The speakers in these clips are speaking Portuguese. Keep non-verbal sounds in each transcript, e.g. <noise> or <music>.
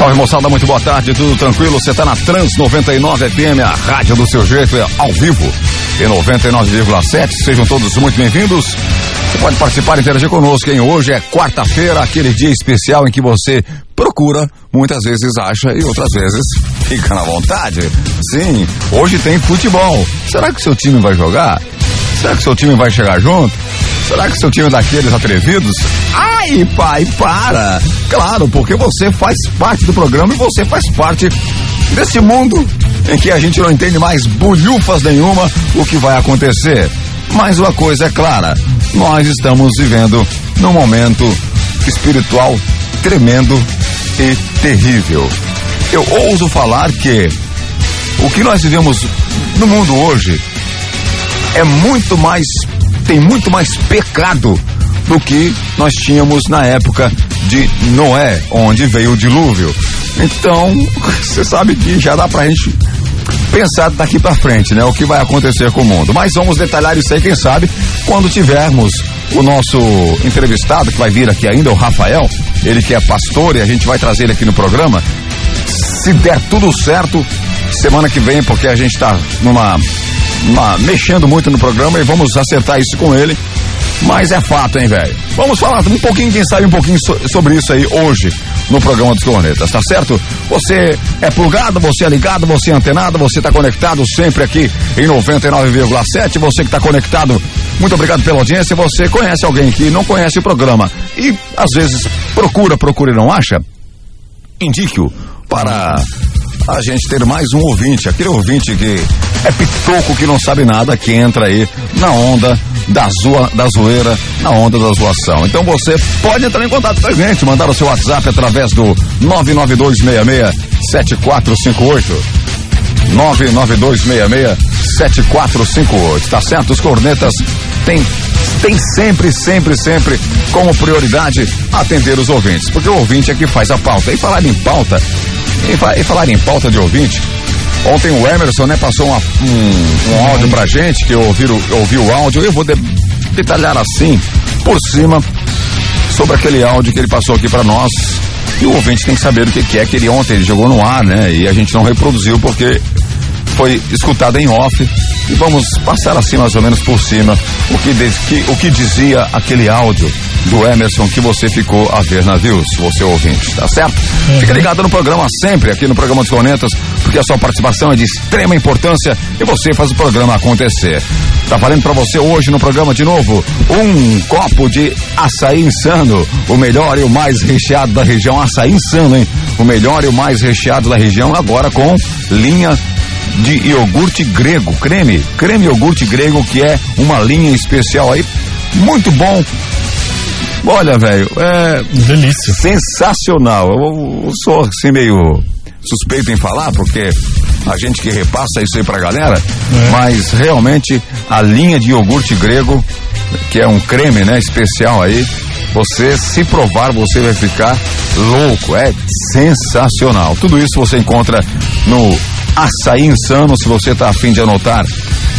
Salve moçada, muito boa tarde, tudo tranquilo? Você tá na Trans 99 FM, a rádio do seu jeito, é ao vivo em 99,7. Sejam todos muito bem-vindos. Você pode participar e interagir conosco, hein? Hoje é quarta-feira, aquele dia especial em que você procura, muitas vezes acha e outras vezes <laughs> fica na vontade. Sim, hoje tem futebol. Será que seu time vai jogar? Será que seu time vai chegar junto? Será que seu time é daqueles atrevidos? Ai, pai, para! Claro, porque você faz parte do programa e você faz parte desse mundo em que a gente não entende mais bulhufas nenhuma o que vai acontecer. Mas uma coisa é clara, nós estamos vivendo num momento espiritual tremendo e terrível. Eu ouso falar que o que nós vivemos no mundo hoje é muito mais tem muito mais pecado do que nós tínhamos na época de Noé, onde veio o dilúvio. Então, <laughs> você sabe que já dá pra gente pensar daqui para frente, né? O que vai acontecer com o mundo. Mas vamos detalhar isso aí, quem sabe, quando tivermos o nosso entrevistado, que vai vir aqui ainda, o Rafael, ele que é pastor e a gente vai trazer ele aqui no programa. Se der tudo certo, semana que vem, porque a gente tá numa uma, mexendo muito no programa e vamos acertar isso com ele. Mas é fato, hein, velho? Vamos falar um pouquinho, quem sabe, um pouquinho so, sobre isso aí hoje no programa dos Cornetas, tá certo? Você é plugado, você é ligado, você é antenado, você tá conectado sempre aqui em 99,7. Você que tá conectado, muito obrigado pela audiência. Você conhece alguém que não conhece o programa e às vezes procura, procura e não acha? Indique-o para a gente ter mais um ouvinte, aquele ouvinte que é pitoco que não sabe nada, que entra aí na onda da, zoa, da zoeira, na onda da zoação. Então você pode entrar em contato com a gente, mandar o seu WhatsApp através do 992667458. 992667458, tá certo? Os cornetas têm tem sempre, sempre, sempre como prioridade atender os ouvintes, porque o ouvinte é que faz a pauta. E falar em pauta, e, fa falar em pauta de ouvinte, ontem o Emerson, né, passou uma, um, um áudio pra gente, que eu ouvi, eu ouvi o áudio, eu vou de, detalhar assim, por cima, sobre aquele áudio que ele passou aqui para nós. E o ouvinte tem que saber o que, que é que ele ontem ele jogou no ar, né? E a gente não reproduziu porque foi escutado em off e vamos passar assim mais ou menos por cima o que, que, o que dizia aquele áudio do Emerson que você ficou a ver navios, você ouvinte, tá certo? Uhum. Fica ligado no programa sempre, aqui no programa dos Cornetas, porque a sua participação é de extrema importância e você faz o programa acontecer. Tá valendo para você hoje no programa de novo um copo de açaí insano, o melhor e o mais recheado da região, açaí insano, hein? O melhor e o mais recheado da região agora com linha de iogurte grego, creme, creme iogurte grego, que é uma linha especial aí, muito bom. Olha, velho, é. Delícia. Sensacional. Eu, eu, sou assim meio suspeito em falar, porque a gente que repassa isso aí pra galera, é. mas realmente a linha de iogurte grego, que é um creme, né, especial aí, você se provar, você vai ficar louco, é sensacional. Tudo isso você encontra no Açaí Insano, se você está afim de anotar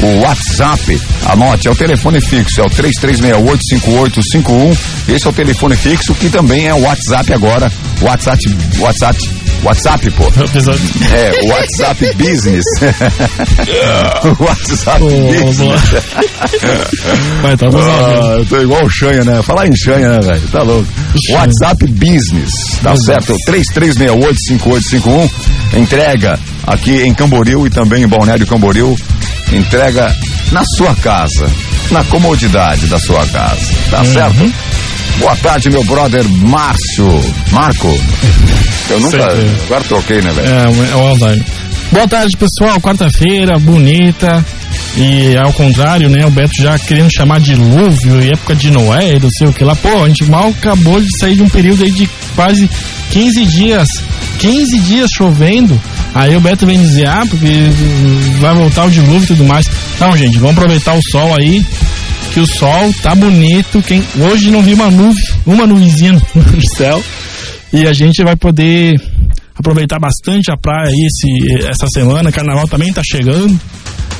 o WhatsApp, anote, é o telefone fixo, é o 33685851. Esse é o telefone fixo, que também é o WhatsApp agora. WhatsApp, WhatsApp, WhatsApp, pô. <laughs> É, WhatsApp Business. <laughs> <laughs> WhatsApp oh, Business. Vai, tá ah, eu tô igual o Xanha, né? Falar em Xanha, né, velho? Tá louco. WhatsApp Business, tá certo? 33685851. Entrega aqui em Camboriú e também em Balneário Camboriú. Entrega na sua casa, na comodidade da sua casa, tá uhum. certo? Boa tarde, meu brother Márcio. Marco. Eu nunca. Certo. Agora troquei, né, velho? É, é o Alzheimer. Boa tarde, pessoal. Quarta-feira, bonita. E ao contrário, né? O Beto já querendo chamar de dilúvio e época de Noé, não sei o que lá. Pô, a gente mal acabou de sair de um período aí de quase 15 dias. 15 dias chovendo. Aí o Beto vem dizer, ah, porque vai voltar o dilúvio e tudo mais. Não, gente, vamos aproveitar o sol aí, que o sol tá bonito. Quem hoje não vi uma nuvem, uma nuvenzinha <laughs> no céu, e a gente vai poder aproveitar bastante a praia aí esse, essa semana. Carnaval também tá chegando.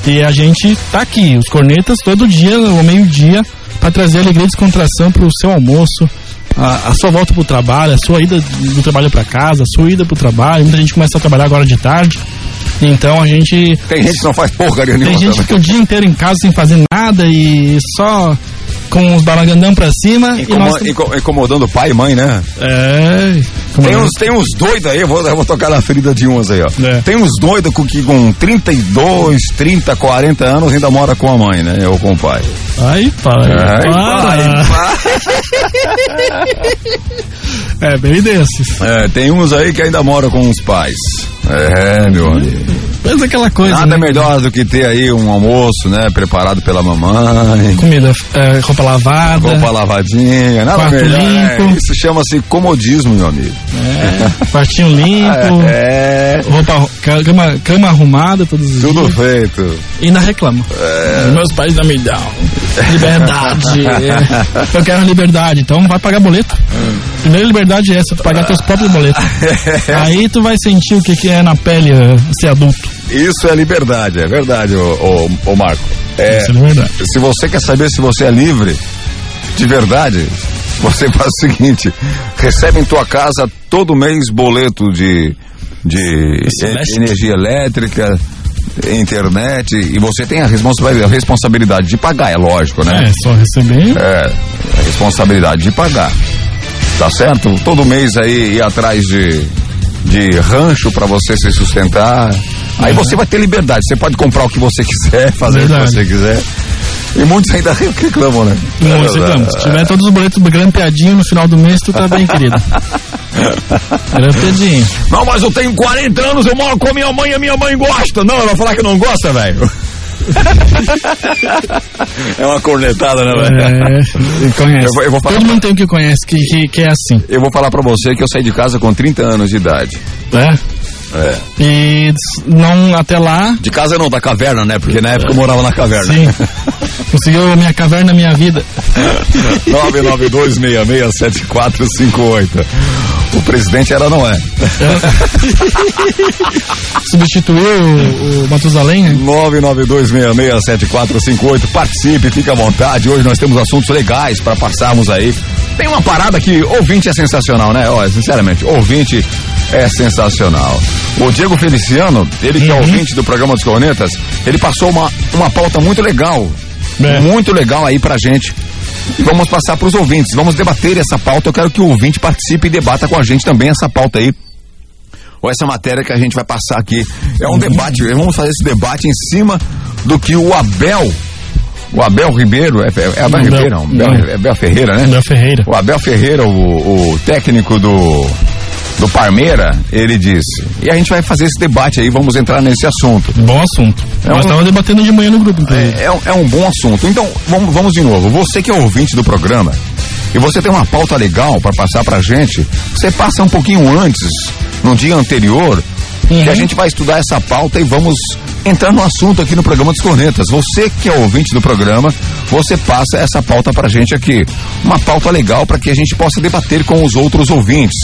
E a gente tá aqui, os cornetas, todo dia, ao meio-dia, para trazer alegria e descontração pro seu almoço, a, a, sua volta pro trabalho, a sua ida do trabalho para casa, a sua ida pro trabalho. Muita gente começa a trabalhar agora de tarde. Então a gente. Tem gente que não faz porcaria nenhuma. Tem gente que fica o dia inteiro em casa sem fazer nada e só com os balagandão pra cima. Incomo nós... Incomodando pai e mãe, né? É. Tem uns, tem uns doidos aí, eu vou, eu vou tocar na ferida de uns aí, ó. É. Tem uns doidos com, que com 32, 30, 40 anos ainda mora com a mãe, né? Ou com o pai. Ai, pai. Ai, para. pai. <laughs> é, bem desses. É, tem uns aí que ainda moram com os pais. É, meu amigo. Mas aquela coisa. Nada né? melhor do que ter aí um almoço, né? Preparado pela mamãe. Comida, é, roupa lavada. Roupa lavadinha. Nada quarto melhor. limpo. É, isso chama-se comodismo, meu amigo. É, quartinho limpo. <laughs> É. Roupa, cama, cama arrumada todos os Tudo dias. feito. E ainda reclama. É. Meus pais não me dão. Liberdade. <laughs> Eu quero liberdade, então vai pagar boleto. Primeira liberdade é essa, tu pagar teus próprios boletos. <laughs> Aí tu vai sentir o que, que é na pele uh, ser adulto. Isso é liberdade, é verdade, ô, ô, ô Marco. É, Isso é liberdade. Se você quer saber se você é livre, de verdade, você <laughs> faz o seguinte: recebe em tua casa todo mês boleto de, de energia elétrica, internet, e você tem a responsabilidade, a responsabilidade de pagar, é lógico, né? É, só receber. É, a responsabilidade de pagar. Tá certo? Todo mês aí ir atrás de, de rancho para você se sustentar. Aí você vai ter liberdade, você pode comprar o que você quiser, <laughs> fazer Verdade. o que você quiser. E muitos ainda <laughs> reclamam, né? Muitos reclamam. Se tiver todos os boletos grampeadinho no final do mês, tu tá bem, querido. <laughs> Grampeadinho. Não, mas eu tenho 40 anos, eu moro com a minha mãe e a minha mãe gosta. Não, ela vai falar que não gosta, velho. é uma cornetada, né, velho? É, conhece. Eu eu vou falar Todo pra- mundo tem um que conhece, que, que, que é assim. Eu vou falar pra você que eu saí de casa com 30 anos de idade. Né? É. E não até lá. De casa não, da caverna, né? Porque na época eu morava na caverna. Sim. Conseguiu a minha caverna, minha vida. <laughs> 992667458. O presidente era Noé. <laughs> Substituiu o, o Matusalém, né? 992667458. Participe, fique à vontade. Hoje nós temos assuntos legais para passarmos aí. Tem uma parada que ouvinte é sensacional, né? Olha, sinceramente, ouvinte é sensacional. O Diego Feliciano, ele que é ouvinte do programa dos Cornetas, ele passou uma, uma pauta muito legal. É. Muito legal aí pra gente. E vamos passar pros ouvintes. Vamos debater essa pauta. Eu quero que o ouvinte participe e debata com a gente também essa pauta aí ou essa matéria que a gente vai passar aqui. É um debate, vamos fazer esse debate em cima do que o Abel, o Abel Ribeiro, é, é Abel Não, Ribeiro, não, não. Abel, é Abel Ferreira, né? Abel Ferreira. O Abel Ferreira, o, o técnico do, do Parmeira, ele disse. E a gente vai fazer esse debate aí, vamos entrar nesse assunto. Bom assunto. É Nós um- estávamos debatendo de manhã no grupo. É, é um- é um bom assunto. Então, vamos, vamos de novo. Você que é ouvinte do programa e você tem uma pauta legal para passar pra gente, você passa um pouquinho antes, no dia anterior, Uhum. que a gente vai estudar essa pauta e vamos entrar no assunto aqui no programa dos Cornetas. Você que é ouvinte do programa, você passa essa pauta pra gente aqui. Uma pauta legal para que a gente possa debater com os outros ouvintes.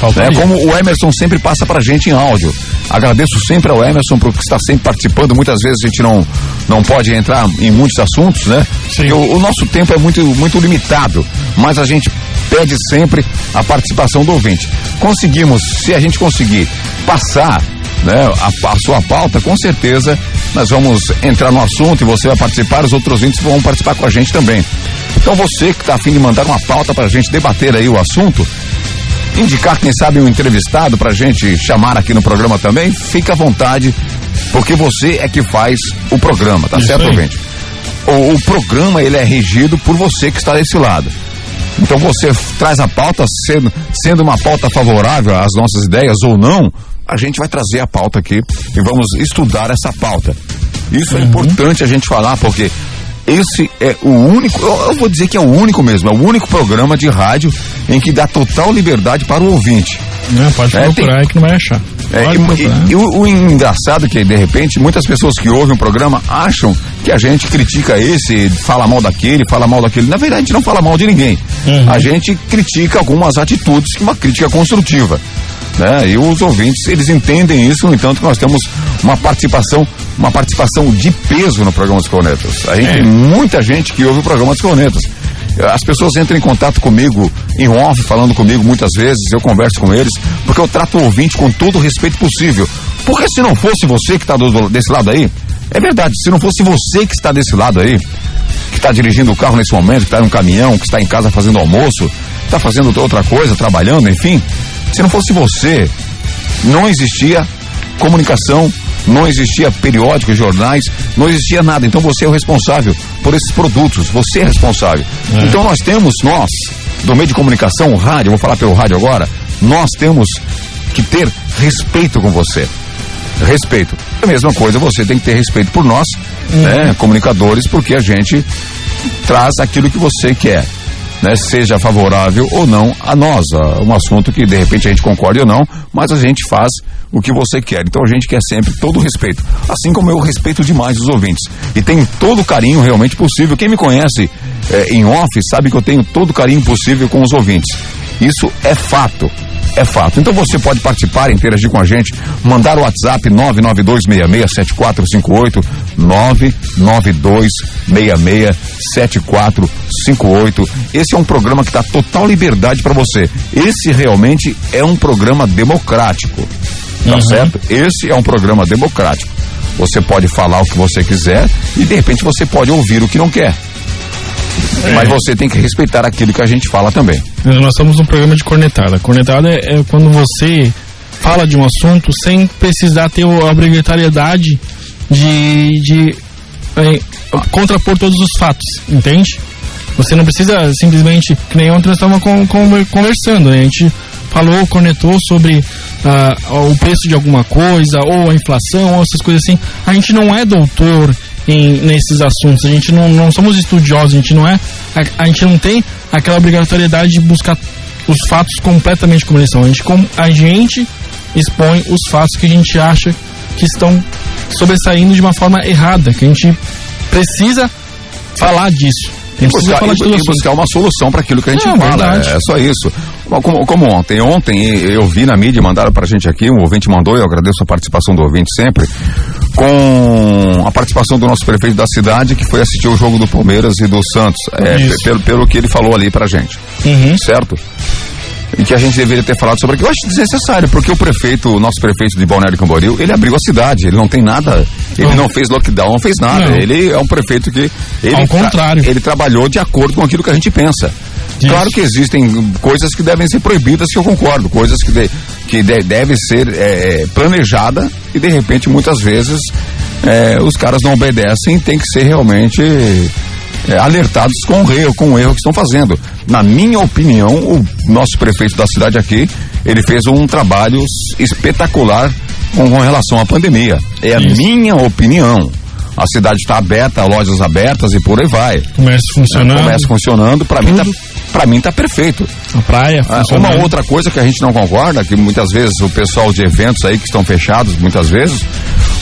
Faltaria. Né? Como o Emerson sempre passa pra gente em áudio. Agradeço sempre ao Emerson por estar sempre participando. Muitas vezes a gente não, não pode entrar em muitos assuntos, né? Sim. O, o nosso tempo é muito, muito limitado, mas a gente pede sempre a participação do ouvinte. Conseguimos, se a gente conseguir passar né, a, a sua pauta, com certeza nós vamos entrar no assunto e você vai participar, os outros ouvintes vão participar com a gente também. Então você que está afim de mandar uma pauta para a gente debater aí o assunto, indicar, quem sabe, um entrevistado pra gente chamar aqui no programa também, fica à vontade, porque você é que faz o programa, tá Isso certo, ouvinte? O, o programa, ele é regido por você que está desse lado. Então você traz a pauta, sendo, sendo uma pauta favorável às nossas ideias ou não, a gente vai trazer a pauta aqui e vamos estudar essa pauta. Isso é importante a gente falar, porque esse é o único, eu, eu vou dizer que é o único mesmo, é o único programa de rádio em que dá total liberdade para o ouvinte. Não, pode É, procurar aí que não vai achar. É, Pode e- procurar. e, e o, o engraçado é que, de repente, muitas pessoas que ouvem o programa acham que a gente critica esse, fala mal daquele, fala mal daquele. Na verdade, a gente não fala mal de ninguém. Uhum. A gente critica algumas atitudes, uma crítica construtiva. Né? E os ouvintes, eles entendem isso, no entanto, que nós temos uma participação, uma participação de peso no programa dos Cornetas. A gente É. tem muita gente que ouve o programa dos Cornetas. As pessoas entram em contato comigo em off, falando comigo muitas vezes, eu converso com eles, porque eu trato o ouvinte com todo o respeito possível. Porque se não fosse você que está desse lado aí, é verdade, se não fosse você que está desse lado aí, que está dirigindo o carro nesse momento, que está no caminhão, que está em casa fazendo almoço, está fazendo outra coisa, trabalhando, enfim, se não fosse você, não existia comunicação, não existia periódicos, jornais, não existia nada. Então você é o responsável por esses produtos, você é responsável. É. Então nós temos, nós, do meio de comunicação, o rádio, vou falar pelo rádio agora, nós temos que ter respeito com você. Respeito. A mesma coisa, você tem que ter respeito por nós, uhum. né, comunicadores, porque a gente traz aquilo que você quer né, seja favorável ou não a nós. A um assunto que de repente a gente concorde ou não, mas a gente faz o que você quer. Então a gente quer sempre todo o respeito. Assim como eu respeito demais os ouvintes. E tenho todo o carinho realmente possível. Quem me conhece é, em off sabe que eu tenho todo o carinho possível com os ouvintes. Isso é fato é fato. Então você pode participar, interagir com a gente, mandar o WhatsApp 992667458, 992667458. Esse é um programa que dá total liberdade para você. Esse realmente é um programa democrático. Tá uhum. certo? Esse é um programa democrático. Você pode falar o que você quiser e de repente você pode ouvir o que não quer. É. Mas você tem que respeitar aquilo que a gente fala também. Nós somos um programa de cornetada. Cornetada é, é quando você fala de um assunto sem precisar ter a obrigatoriedade de, de é, contrapor todos os fatos, entende? Você não precisa simplesmente, que nem ontem nós estávamos conversando, né? A gente falou, cornetou sobre uh, o preço de alguma coisa, ou a inflação, ou essas coisas assim. A gente não é doutor em, nesses assuntos. A gente não, não somos estudiosos, a gente não é. A, a, gente não tem aquela obrigatoriedade de buscar os fatos completamente como eles são. A gente, com, a gente expõe os fatos que a gente acha que estão sobressaindo de uma forma errada, que a gente precisa falar disso. E buscar, e, e buscar uma solução para aquilo que a gente é, fala. É, é só isso. Como, como, ontem. Ontem eu vi na mídia, mandaram pra gente aqui, um ouvinte mandou, eu agradeço a participação do ouvinte sempre, com a participação do nosso prefeito da cidade, que foi assistir o jogo do Palmeiras e do Santos. É, pelo, pelo que ele falou ali pra gente. Uhum. Certo? e que a gente deveria ter falado sobre aquilo. Eu acho desnecessário, porque o prefeito, o nosso prefeito de Balneário Camboriú, ele abriu a cidade, ele não tem nada, ele não, não fez lockdown, não fez nada. Não. Ele é um prefeito que ele ao contrário, ele trabalhou de acordo com aquilo que a gente pensa. Isso. Claro que existem coisas que devem ser proibidas, que eu concordo, coisas que, de, que de, deve ser é, planejada e de repente muitas vezes é, os caras não obedecem, tem que ser realmente é, alertados com o erro, com o erro que estão fazendo. Na minha opinião, o nosso prefeito da cidade aqui, ele fez um trabalho espetacular com, com relação à pandemia. É a Isso. minha opinião. A cidade está aberta, lojas abertas e por aí vai. Comércio funcionando. É, comércio funcionando, para mim tá para mim tá perfeito. A praia. Ah, uma outra coisa que a gente não concorda, que muitas vezes o pessoal de eventos aí que estão fechados, muitas vezes,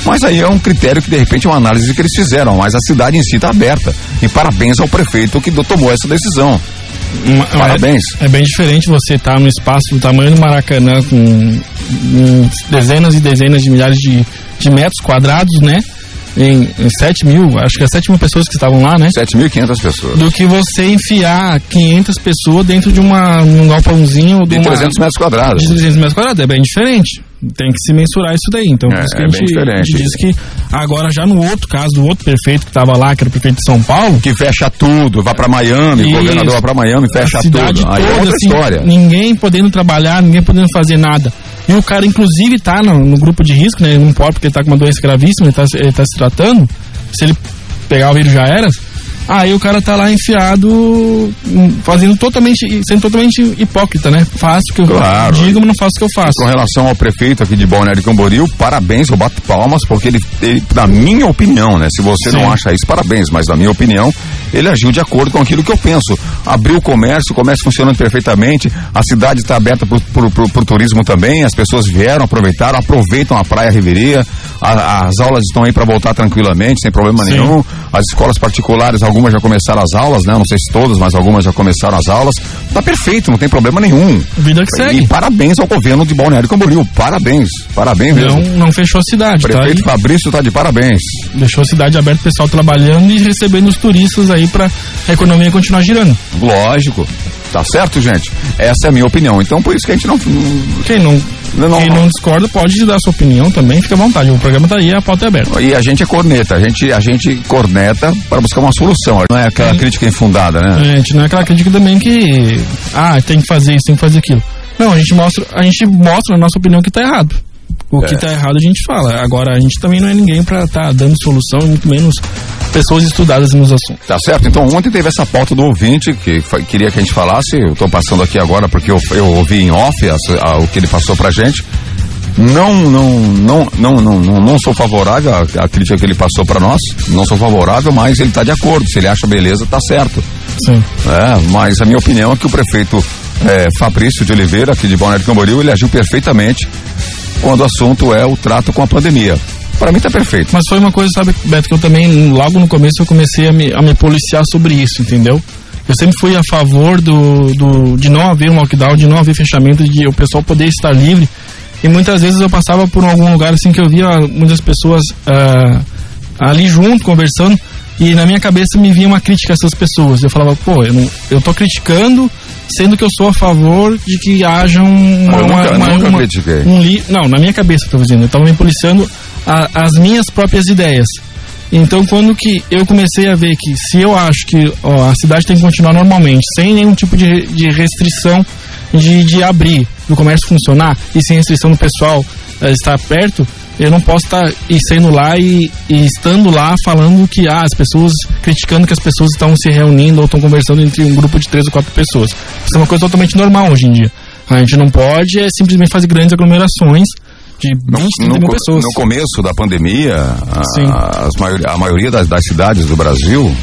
mas aí é um critério que de repente é uma análise que eles fizeram, mas a cidade em si está aberta. E parabéns ao prefeito que tomou essa decisão. Uma, parabéns. É, é, bem diferente você estar tá no espaço do tamanho do Maracanã com, com dezenas e dezenas de milhares de, de metros quadrados, né? Em, em 7 mil, acho que é 7 mil pessoas que estavam lá, né? 7.500 pessoas. Do que você enfiar 500 pessoas dentro de uma, um galpãozinho de, de 300 metros quadrados. De 300 metros quadrados, é bem diferente. Tem que se mensurar isso daí. Então, por é, isso que é a, gente, a gente diz que agora, já no outro caso, do outro prefeito que estava lá, que era o prefeito de São Paulo. Que fecha tudo, vai para Miami, o governador vai para Miami, fecha tudo. Toda, Aí é outra assim, história. Ninguém podendo trabalhar, ninguém podendo fazer nada. E o cara, inclusive, tá no, no grupo de risco, né? Não pode porque ele tá com uma doença gravíssima, ele tá, ele tá se tratando se ele pegar o vírus já era, Aí o cara tá lá enfiado, hum, fazendo totalmente, sendo totalmente hipócrita, né? Faço o que eu claro. digo, mas não faço o que eu faço. Com relação ao prefeito aqui de Balneário Camboriú, parabéns, eu bato palmas, porque ele, ele na minha opinião, né? Se você Sim. não acha isso, parabéns, mas na minha opinião, ele agiu de acordo com aquilo que eu penso. Abriu o comércio, o comércio funcionando perfeitamente, a cidade está aberta pro, pro, turismo também, as pessoas vieram, aproveitaram, aproveitam a praia Riveria, a, as aulas estão aí para voltar tranquilamente, sem problema Sim. nenhum, as escolas particulares, algumas já começaram as aulas, né? Não sei se todas, mas algumas já começaram as aulas. Tá perfeito, não tem problema nenhum. Vida que segue. E parabéns ao governo de Balneário Camboriú. Parabéns. Parabéns mesmo. Não, não fechou a cidade, o prefeito tá? Fabrício tá de parabéns. Deixou a cidade aberta, o pessoal trabalhando e recebendo os turistas aí para a economia continuar girando. Lógico. Tá certo, gente? Essa é a minha opinião. Então, por isso que a gente não. Quem não, não, quem não discorda pode dar sua opinião também, fica à vontade. O programa tá aí, a pauta é aberta. E a gente é corneta, a gente, a gente corneta para buscar uma solução. Não é aquela crítica infundada, né? É, a gente não é aquela crítica também que. Ah, tem que fazer isso, tem que fazer aquilo. Não, a gente mostra, a gente mostra na nossa opinião que tá errado. O é. que tá errado a gente fala. Agora, a gente também não é ninguém para estar tá dando solução, muito menos pessoas estudadas nos assuntos. Tá certo. Então, ontem teve essa pauta do ouvinte que queria que a gente falasse. Eu tô passando aqui agora porque eu, eu ouvi em off a, a, o que ele passou pra gente. Não, não, não, não, não, não, não sou favorável à, à crítica que ele passou para nós. Não sou favorável, mas ele está de acordo. Se ele acha beleza, tá certo. Sim. É, mas a minha opinião é que o prefeito é, Fabrício de Oliveira, aqui de Balneário Camboriú, ele agiu perfeitamente quando o assunto é o trato com a pandemia. Para mim tá perfeito. Mas foi uma coisa, sabe, Beto, que eu também, logo no começo, eu comecei a me, a me policiar sobre isso, entendeu? Eu sempre fui a favor do, do, de não haver um lockdown, de não haver fechamento, de o pessoal poder estar livre. E muitas vezes eu passava por algum lugar assim que eu via muitas pessoas uh, ali junto, conversando, e na minha cabeça me vinha uma crítica a essas pessoas. Eu falava, pô, eu, não, eu tô criticando sendo que eu sou a favor de que haja um, uma, nunca, uma, nunca uma, um li, não, na minha cabeça estou dizendo, eu estava me policiando a, as minhas próprias ideias. Então, quando que eu comecei a ver que se eu acho que ó, a cidade tem que continuar normalmente, sem nenhum tipo de, de restrição de, de abrir, do comércio funcionar e sem restrição do pessoal estar perto, eu não posso estar sendo lá e, e, estando lá falando que ah, as pessoas, criticando que as pessoas estão se reunindo ou estão conversando entre um grupo de três ou quatro pessoas. Isso é uma coisa totalmente normal hoje em dia. A gente não pode é, simplesmente fazer grandes aglomerações de 20, no, 30 mil pessoas. No começo da pandemia, a, a maioria das, das cidades do Brasil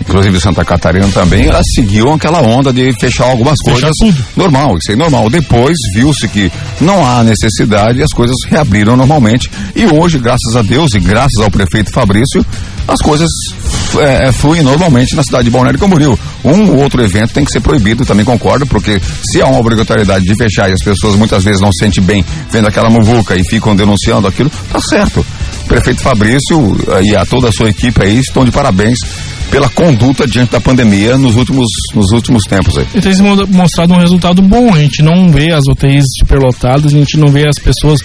inclusive Santa Catarina também, elas seguiam aquela onda de fechar algumas fechar coisas. Tudo. Normal, isso é normal. Depois viu-se que não há necessidade e as coisas reabriram normalmente. E hoje, graças a Deus e graças ao prefeito Fabrício, as coisas é, é, normalmente na cidade de Balneário Camboriú. Um ou outro evento tem que ser proibido, também concordo, porque se há uma obrigatoriedade de fechar e as pessoas muitas vezes não se sentem bem vendo aquela muvuca e ficam denunciando aquilo, tá certo. O prefeito Fabrício eh, e a toda a sua equipe aí estão de parabéns pela conduta diante da pandemia nos últimos, nos últimos tempos aí. E tem mostrado um resultado bom, a gente não vê as UTIs superlotadas, a gente não vê as pessoas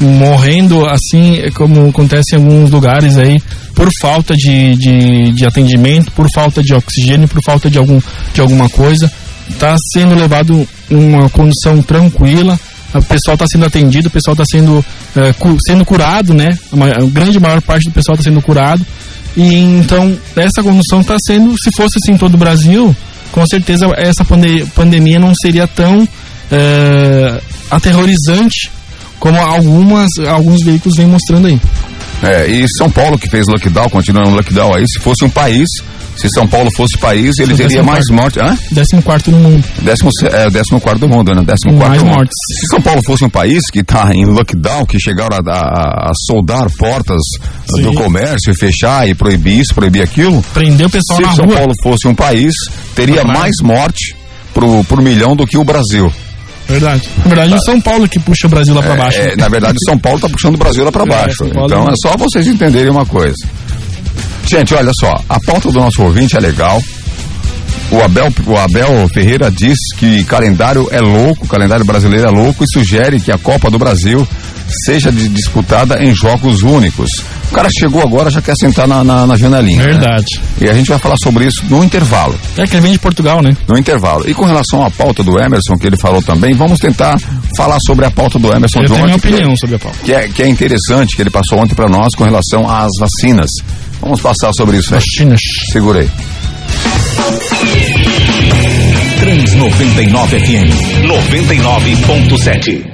morrendo assim como acontece em alguns lugares aí por falta de, de, de atendimento, por falta de oxigênio, por falta de, algum, de alguma coisa. Está sendo levado uma condição tranquila, o pessoal está sendo atendido, o pessoal está sendo, é, cu, sendo curado, né? A, grande maior parte do pessoal está sendo curado. E então, essa condução está sendo, se fosse assim todo o Brasil, com certeza essa pande pandemia não seria tão é, aterrorizante como algumas, alguns veículos vêm mostrando aí. É, e São Paulo que fez lockdown, continua no lockdown aí, se fosse um país, se São Paulo fosse país, ele teria mais mortes. Hã? Décimo quarto no mundo. Décimo, é, décimo quarto do mundo, né? Décimo mais quarto mortes. Se São Paulo fosse um país que está em lockdown, que chegaram a, a, a soldar portas Sim. do comércio e fechar e proibir isso, proibir aquilo. Prender o pessoal se na São rua. Paulo fosse um país, teria mais morte por, por milhão do que o Brasil. Verdade. Na verdade, tá. é São Paulo que puxa o Brasil lá para baixo. É, na verdade, São Paulo está puxando o Brasil lá para é, baixo. então é só vocês entenderem uma coisa. Gente, olha só, a pauta do nosso ouvinte é legal. O Abel, o Abel Ferreira diz que calendário é louco, o calendário brasileiro é louco e sugere que a Copa do Brasil seja disputada em jogos únicos. O cara chegou agora, já quer sentar na, na, na janelinha. Né? Verdade. Né? E a gente vai falar sobre isso no intervalo. É que ele vem de Portugal, né? No intervalo. E com relação à pauta do Emerson, que ele falou também, vamos tentar falar sobre a pauta do Emerson Eu de tenho minha que, opinião sobre a pauta. Que é, que é interessante, que ele passou ontem para nós com relação às vacinas. Vamos passar sobre isso aí. Vacinas. Segurei. Trans 99 FM 99.7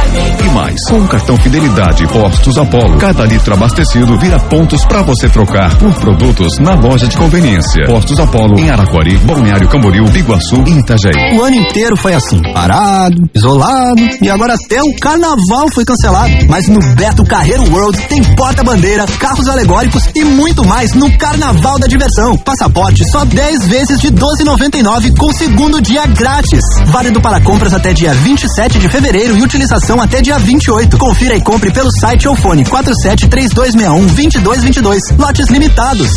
E mais, com o cartão Fidelidade Postos Apollo, cada litro abastecido vira pontos para você trocar por produtos na loja de conveniência. Postos Apollo em Araquari, Balneário Camboriú, Biguaçu e Itajaí. O ano inteiro foi assim, parado, isolado e agora até o carnaval foi cancelado. Mas no Beto Carreiro World tem porta-bandeira, carros alegóricos e muito mais no Carnaval da Diversão. Passaporte só 10 vezes de 12,99 com segundo dia grátis. Válido para compras até dia 27 de fevereiro e utilização até dia 28. Confira e compre pelo site ou fone 47 3261 2222. Lotes limitados.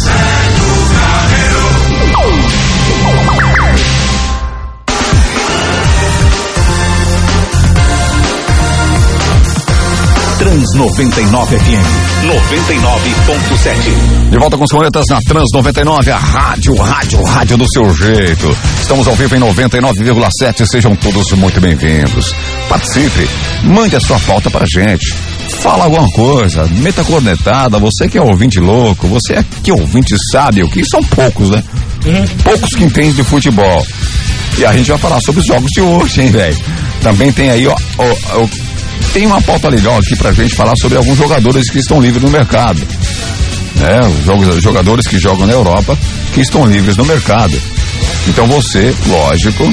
Trans 99 FM 99.7. De volta com os coletas na Trans 99, a rádio, rádio, rádio do seu jeito. Estamos ao vivo em 99,7. Sejam todos muito bem-vindos. Participe, mande a sua pauta pra gente. Fala alguma coisa, meta cornetada, você que é ouvinte louco, você é que ouvinte sábio, que são poucos, né? Poucos que entendem de futebol. E a gente vai falar sobre os jogos de hoje, hein, velho? Também tem aí, ó, ó tem uma pauta legal aqui pra gente falar sobre alguns jogadores que estão livres no mercado. Né? Jogadores que jogam na Europa que estão livres no mercado. Então você, lógico,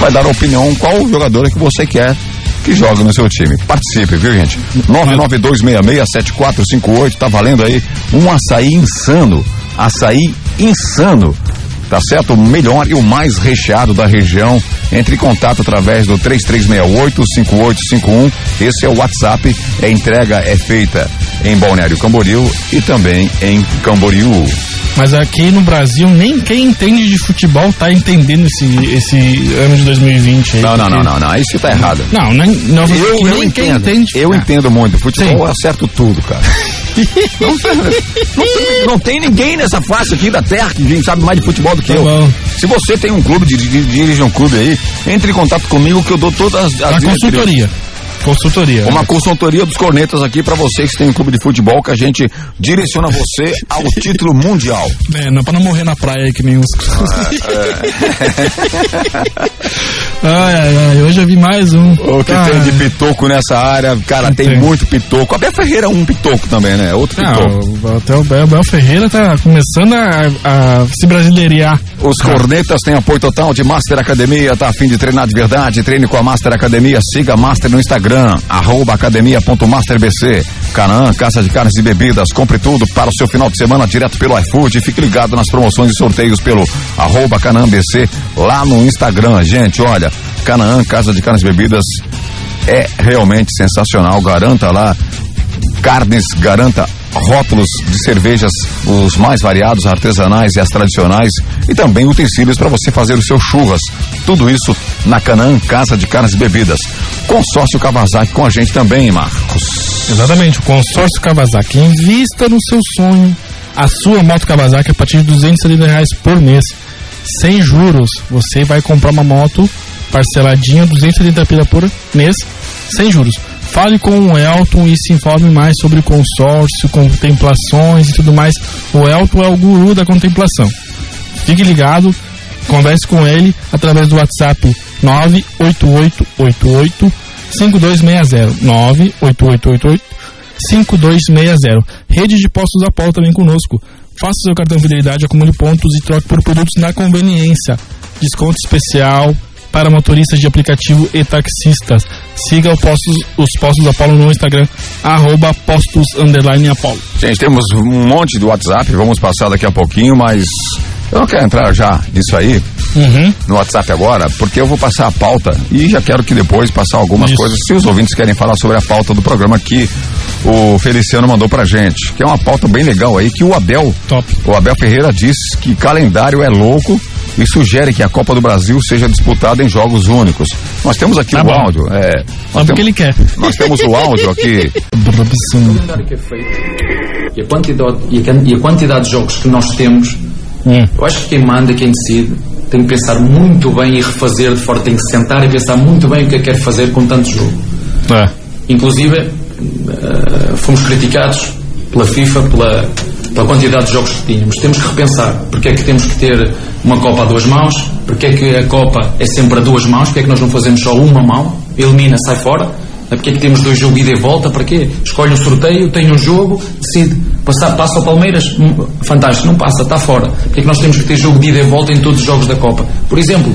vai dar a opinião qual jogador que você quer que joga no seu time. Participe, viu, gente? 992667458, tá valendo aí um açaí insano. Açaí insano tá certo? O melhor e o mais recheado da região. Entre em contato através do 3368-5851. Esse é o WhatsApp. A entrega é feita em Balneário Camboriú e também em Camboriú. Mas aqui no Brasil, nem quem entende de futebol tá entendendo esse, esse ano de 2020 aí. Não, não, não, não, não. Isso tá errado. Não, nem, não eu, eu nem quem entende. Eu ah. entendo muito. Futebol Sim. eu acerto tudo, cara. <laughs> não, não, tem, não, tem, ninguém nessa face aqui da terra que sabe mais de futebol do que tá eu. Bom. Se você tem um clube, dirige um clube aí, entre em contato comigo que eu dou todas as. as consultoria. Consultoria. Uma né? consultoria dos cornetas aqui para vocês que têm um clube de futebol que a gente direciona você ao <laughs> título mundial. É, não é pra não morrer na praia que nem os. Ah, <laughs> é. ai, ai, ai, hoje eu vi mais um. O que ah, tem de pitoco nessa área, cara, tem, tem, muito pitoco. A Bel Ferreira é um pitoco também, né? Outro ah, pitoco. Até o Bel, Ferreira tá começando a, a se brasileirar. Os cornetas têm apoio total de Master Academia, tá a fim de treinar de verdade? Treine com a Master Academia, siga a Master no Instagram Instagram, arroba academia.masterbc. Canaã, Casa de Carnes e Bebidas. Compre tudo para o seu final de semana direto pelo iFood. Fique ligado nas promoções e sorteios pelo arroba CanaãBC lá no Instagram. Gente, olha, Canaã, Casa de Carnes e Bebidas é realmente sensacional. Garanta lá carnes, garanta rótulos de cervejas, os mais variados, artesanais e as tradicionais, e também utensílios para você fazer o seu churras. Tudo isso na Canaã Casa de Carnes e Bebidas. Consórcio Kawasaki com a gente também, Marcos. Exatamente, o consórcio Kawasaki. Invista no seu sonho. A sua moto Kawasaki a partir de 270 reais por mês. Sem juros. Você vai comprar uma moto parceladinha, 270 pila por mês, sem juros. Fale com o Elton e se informe mais sobre consórcio, contemplações e tudo mais. O Elton é o guru da contemplação. Fique ligado, converse com ele através do WhatsApp 98888 5260 98888 5260. Rede de Postos Apolo também conosco. Faça seu cartão Fidelidade, acumule pontos e troque por produtos na conveniência. Desconto especial para motoristas de aplicativo e taxistas. Siga postos, os Postos Apolo no Instagram, arroba postos Apolo. Gente, temos um monte de WhatsApp, vamos passar daqui a pouquinho, mas eu não quero entrar já nisso aí, Uhum. no WhatsApp agora, porque eu vou passar a pauta e já quero que depois passar algumas Isso. coisas, se os ouvintes querem falar sobre a pauta do programa que o Feliciano mandou pra gente, que é uma pauta bem legal aí, que o Abel, Top. o Abel Ferreira diz que calendário é louco e sugere que a Copa do Brasil seja disputada em jogos únicos. Nós temos aqui Tá o bom. áudio, é, nós, porque temos, ele quer. nós temos o áudio aqui, <laughs> calendário que é feito e a quantidade, e a, e a quantidade de jogos que nós temos, Hum. eu acho que quem manda, quem decide, tem que pensar muito bem e refazer de forma, tem que sentar e pensar muito bem o que é que quer fazer com tanto jogo. É. Inclusive, eh, fomos criticados pela FIFA pela, pela quantidade de jogos que tínhamos. Temos que repensar porque é que temos que ter uma Copa a duas mãos, porque é que a Copa é sempre a duas mãos, porque é que nós não fazemos só uma mão, elimina, sai fora. Porque é que temos dois jogos de ida e volta? Para quê? Escolhe um sorteio, tem um jogo, decide. Passar, passa ao Palmeiras? Hum, Fantástico, não passa, está fora. Porque é que nós temos que ter jogo de ida e volta em todos os jogos da Copa? Por exemplo,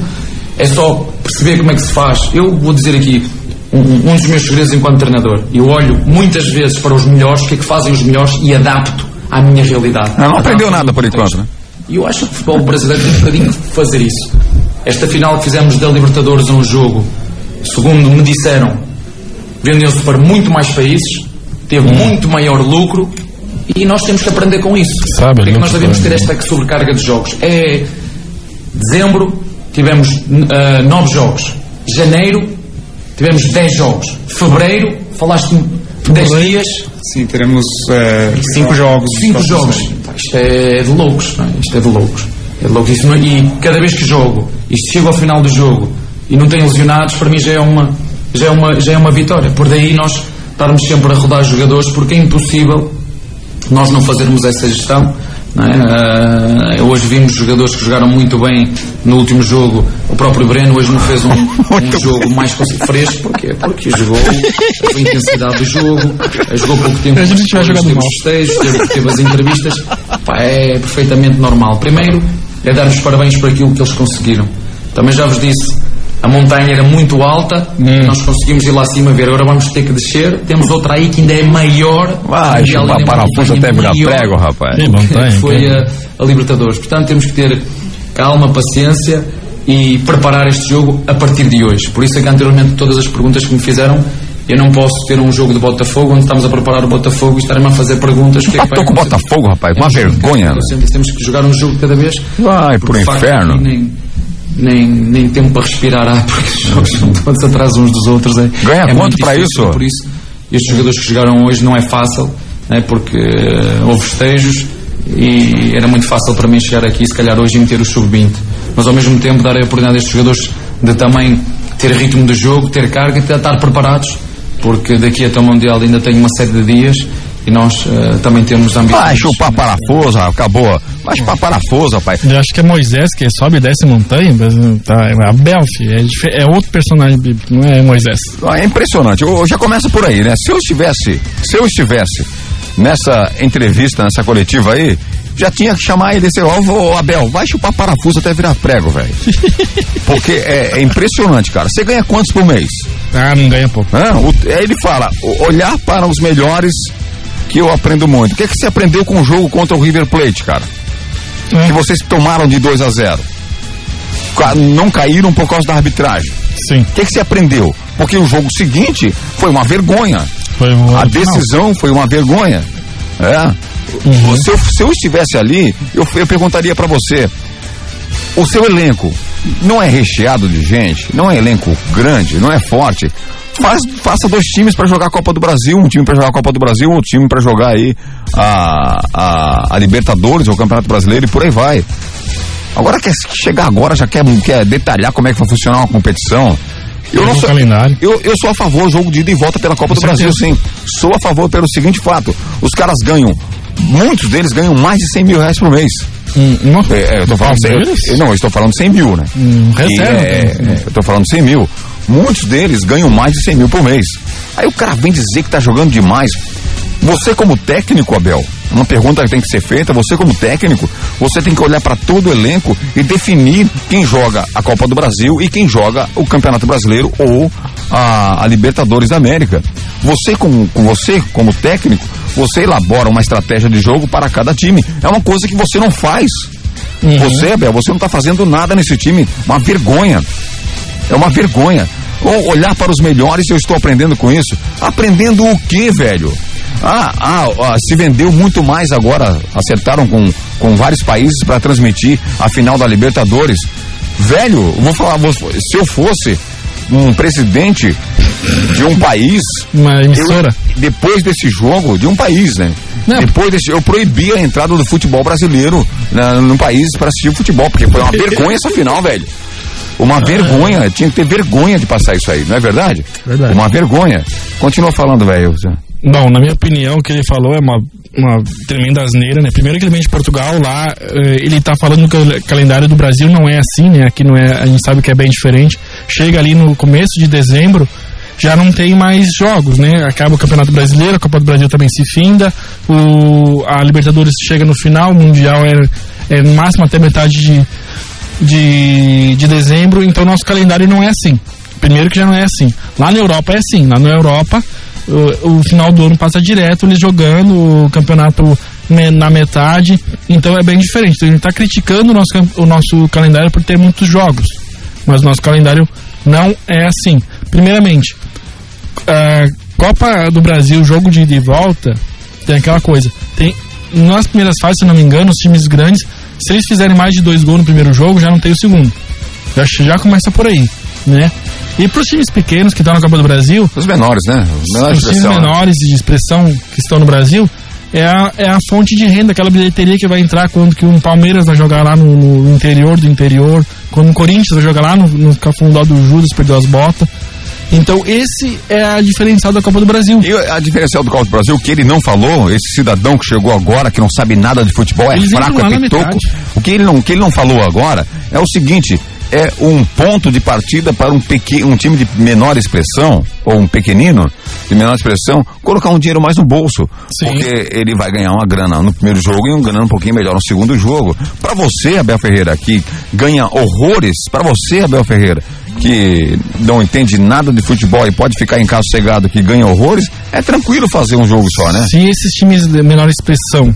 é só perceber como é que se faz. Eu vou dizer aqui, um, um dos meus segredos enquanto treinador. Eu olho muitas vezes para os melhores, o que é que fazem os melhores e adapto à minha realidade. Não, não aprendeu nada por enquanto, né? E eu acho que o futebol brasileiro tem um bocadinho de fazer isso. Esta final que fizemos da Libertadores a um jogo, segundo me disseram, vendeu-se para muito mais países, teve muito maior lucro e nós temos que aprender com isso. Sabe, Porque é que nós devemos ter esta sobrecarga de jogos? É dezembro tivemos ah, nove jogos. Janeiro tivemos dez jogos. Fevereiro falaste 10 dias, Sim, teremos eh, cinco jogos. cinco nos jogos. próximos Pá, Isto é de loucos, não é? Isto é de loucos. É de loucos. Isso não- e cada vez que jogo, e chego ao final do jogo e não tenho lesionados, para mim já é uma, já é uma, já é uma vitória. Por daí nós estarmos sempre a rodar jogadores, porque é impossível nós não fazermos essa gestão. é? Ah, hoje vimos jogadores que jogaram muito bem no último jogo. O próprio Breno hoje não fez um, <laughs> um jogo mais fresco. Porquê? Porque jogou a intensidade do jogo, jogou pouco tempo. Mal. os festejos, teve, teve as entrevistas. Pá, é perfeitamente normal. Primeiro, é dar os parabéns por aquilo que eles conseguiram. Também já vos disse, a montanha era muito alta, Hum. nós conseguimos ir lá acima ver. Agora vamos ter que descer. Temos outra aí que ainda é maior. Vai chupar é uma parafuso até virar prego, rapaz. Que montanha, foi que- a, a Libertadores. Portanto, temos que ter calma, paciência e preparar este jogo a partir de hoje. Por isso é que anteriormente todas as perguntas que me fizeram, eu não posso ter um jogo de Botafogo onde estamos a preparar o Botafogo e estarem-me a fazer perguntas. Que é que Tô com o? Botafogo, rapaz, uma vergonha. Temos que jogar um jogo cada vez. Vai facto, inferno. Nem, nem, nem tempo para respirar há, porque <laughs> os jogos são todos atrás uns dos outros. É, Ganha é quanto muito para isso? Por isso, estes jogadores que jogaram hoje não é fácil, né, porque eh, houve festejos e era muito fácil para mim chegar aqui, se calhar hoje, e meter o sub-20. Mas ao mesmo tempo dar a oportunidade a estes jogadores de também ter ritmo de jogo, ter carga e estar preparados, porque daqui até o Mundial ainda tem uma série de dias e nós eh, também temos ambições. Vai chupar parafuso, acabou. Vai chupar parafuso, rapaz. Eu acho que é Moisés que sobe e desce montanha, tá, é Abel, filho, é, é outro personagem bíblico, não é Moisés. Ah, É impressionante. Eu, eu já começa por aí, né? Se eu estivesse, se eu estivesse nessa entrevista, nessa coletiva aí, já tinha que chamar ele e dizer, ó, ô, Abel, vai chupar parafuso até virar prego, velho. <laughs> Porque é, é impressionante, cara. Você ganha quantos por mês? Ah, não ganha pouco. Hã? O- aí ele fala, "O- olhar para os melhores que eu aprendo muito. O que, é que você aprendeu com o jogo contra o River Plate, cara? É. Que vocês tomaram de 2 a 0 Ca- Não caíram por causa da arbitragem. Sim, O que, que você aprendeu? Porque o jogo seguinte foi uma vergonha. foi o A decisão foi uma vergonha. É. Uhum. Se, eu, se eu estivesse ali, eu, eu perguntaria para você: o seu elenco não é recheado de gente, não é elenco grande, não é forte. Faz, faça dois times para jogar a Copa do Brasil, um time para jogar a Copa do Brasil, outro time para jogar aí a, a, a Libertadores ou o Campeonato Brasileiro e por aí vai. Agora quer chegar agora, já quer, quer detalhar como é que vai funcionar uma competição. Eu não sou, eu, eu sou a favor do jogo de ida e volta pela Copa Com do Brasil, sim. Sou a favor pelo seguinte fato: os caras ganham, muitos deles ganham mais de 100 mil reais por mês. Hum, não. É, é, eu tô falando eu- não, eu estou falando 100 mil, né? Hum, reserva. é, é, eu estou falando 100 mil. Muitos deles ganham mais de 100 mil por mês. Aí o cara vem dizer que tá jogando demais. Você como técnico, Abel, uma pergunta que tem que ser feita, você como técnico, você tem que olhar para todo o elenco e definir quem joga a Copa do Brasil e quem joga o Campeonato Brasileiro ou a, a Libertadores da América. Você como, com você como técnico, você elabora uma estratégia de jogo para cada time. É uma coisa que você não faz. Você, Abel, você não está fazendo nada nesse time. Uma vergonha. É uma vergonha. Ou olhar para os melhores, eu estou aprendendo com isso. Aprendendo o quê, velho? Ah, ah, ah, se vendeu muito mais agora. Acertaram com, com vários países para transmitir a final da Libertadores. Velho, vou falar, vou- se eu fosse um presidente de um país, Uma emissora. eu, depois desse jogo, de um país, né? Não. Depois desse, eu proibia a entrada do futebol brasileiro na, no país para assistir o futebol, porque foi uma <laughs> vergonha essa final, velho. Uma vergonha, tinha que ter vergonha de passar isso aí, não é verdade? Verdade. Uma vergonha. Continua falando, velho. Bom, na minha opinião, o que ele falou é uma, uma tremenda asneira, né? Primeiro que ele vem de Portugal, lá eh, ele tá falando que o calendário do Brasil não é assim, né? Aqui não é, a gente sabe que é bem diferente. Chega ali no começo de dezembro, já não tem mais jogos, né? Acaba o Campeonato Brasileiro, a Copa do Brasil também se finda, o, a Libertadores chega no final, o Mundial é, é no máximo até metade de, de, de dezembro, então nosso calendário não é assim. Primeiro que já não é assim. Lá na Europa é assim. Lá na Europa, o, o final do ano passa direto, eles jogando o campeonato na metade. Então é bem diferente. Então a gente está criticando o nosso, o nosso calendário por ter muitos jogos. Mas nosso calendário não é assim. Primeiramente, a Copa do Brasil, jogo de ida e volta, tem aquela coisa. Tem, nas primeiras fases, se não me engano, os times grandes, se eles fizerem mais de dois gols no primeiro jogo, já não tem o segundo. Já, já começa por aí, né? E para os times pequenos que estão na Copa do Brasil, Os menores, né? Os menores os de times expressão, né? menores de expressão que estão no Brasil, é a, é a fonte de renda, aquela bilheteria que vai entrar quando que um Palmeiras vai jogar lá no, no interior do interior, quando o Corinthians vai jogar lá no, no Cafundó do Judas, perdeu as botas. Então esse é a diferencial da Copa do Brasil. E a diferencial do Copa do Brasil, que ele não falou, esse cidadão que chegou agora, que não sabe nada de futebol, é Eles fraco, é pitoco. O que ele, não, o que ele não falou agora é o seguinte: é um ponto de partida para um, pequ... um time de menor expressão, ou um pequenino de menor expressão, colocar um dinheiro mais no bolso. Sim. Porque ele vai ganhar uma grana no primeiro jogo e uma grana um pouquinho melhor no segundo jogo. Para você, Abel Ferreira, que ganha horrores, para você, Abel Ferreira, que não entende nada de futebol e pode ficar em casa cegado que ganha horrores, é tranquilo fazer um jogo só, né? Se esses times de menor expressão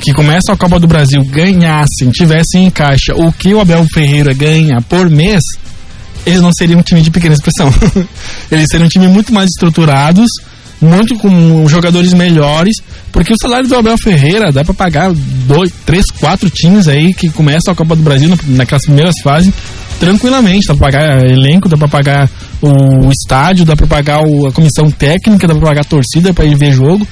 que começam a Copa do Brasil ganhassem, tivessem em caixa o que o Abel Ferreira ganha por mês, eles não seriam um time de pequena expressão. <laughs> eles seriam um time muito mais estruturados, muito com jogadores melhores, porque o salário do Abel Ferreira dá pra pagar dois, três, quatro times aí que começam a Copa do Brasil na- naquelas primeiras fases tranquilamente, dá pra pagar elenco, dá pra pagar o estádio, dá pra pagar a comissão técnica, dá pra pagar a torcida pra ir ver jogo.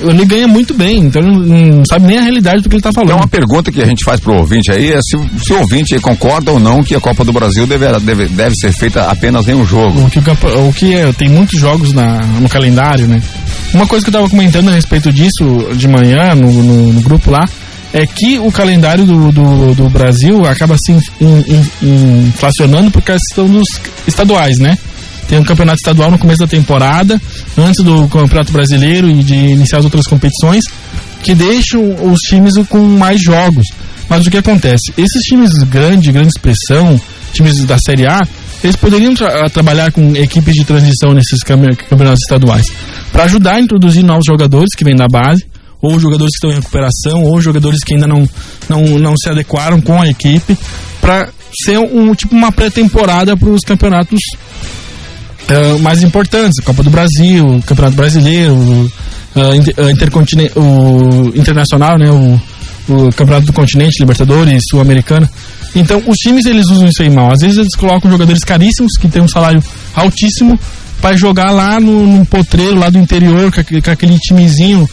Ele ganha muito bem, então não, sabe nem a realidade do que ele tá Então falando. uma pergunta que a gente faz pro ouvinte aí é se, se o ouvinte concorda ou não que a Copa do Brasil deve, deve, deve ser feita apenas em um jogo. O que, o que é, tem muitos jogos na, no calendário, né? Uma coisa que eu tava comentando a respeito disso de manhã no, no- no grupo lá é que o calendário do, do, do Brasil acaba se in- in- in- inflacionando por questão dos estaduais, né? Tem um campeonato estadual no começo da temporada, antes do Campeonato Brasileiro e de iniciar as outras competições, que deixam os times com mais jogos. Mas o que acontece? Esses times grandes, grande expressão, times da Série A, eles poderiam tra- trabalhar com equipes de transição nesses cam- campeonatos estaduais para ajudar a introduzir novos jogadores que vêm da base, ou jogadores que estão em recuperação, ou jogadores que ainda não, não, não se adequaram com a equipe, para ser um tipo uma pré-temporada para os campeonatos eh, mais importantes, Copa do Brasil, Campeonato Brasileiro, intercontine- o Internacional, né, o, o Campeonato do Continente, Libertadores, Sul-Americana. Então, os times eles usam isso aí mal. Às vezes eles colocam jogadores caríssimos que têm um salário altíssimo para jogar lá no, no potreiro lá do interior com, com aquele timezinho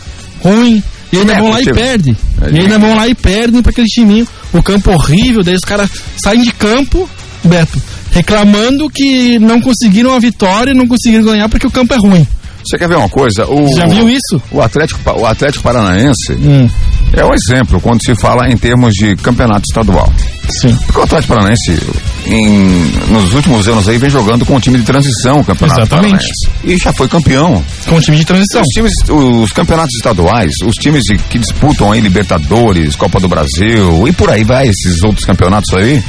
ruim. E ainda É, vão lá e perdem. É, E ainda vão lá e perdem para aquele timinho. O campo horrível, daí os caras saem de campo, Beto, reclamando que não conseguiram a vitória, não conseguiram ganhar porque o campo é ruim. Você quer ver uma coisa? O, Já viu isso? O Atlético, o Atlético Paranaense, Hum. É o exemplo quando se fala em termos de campeonato estadual. Sim. Porque o Atlético Paranaense, em, nos últimos anos aí, vem jogando com o time de transição, o campeonato Exatamente. Paranaense. E já foi campeão. Com o time de transição. Os times, os campeonatos estaduais, os times de- que disputam aí Libertadores, Copa do Brasil e por aí vai, esses outros campeonatos aí,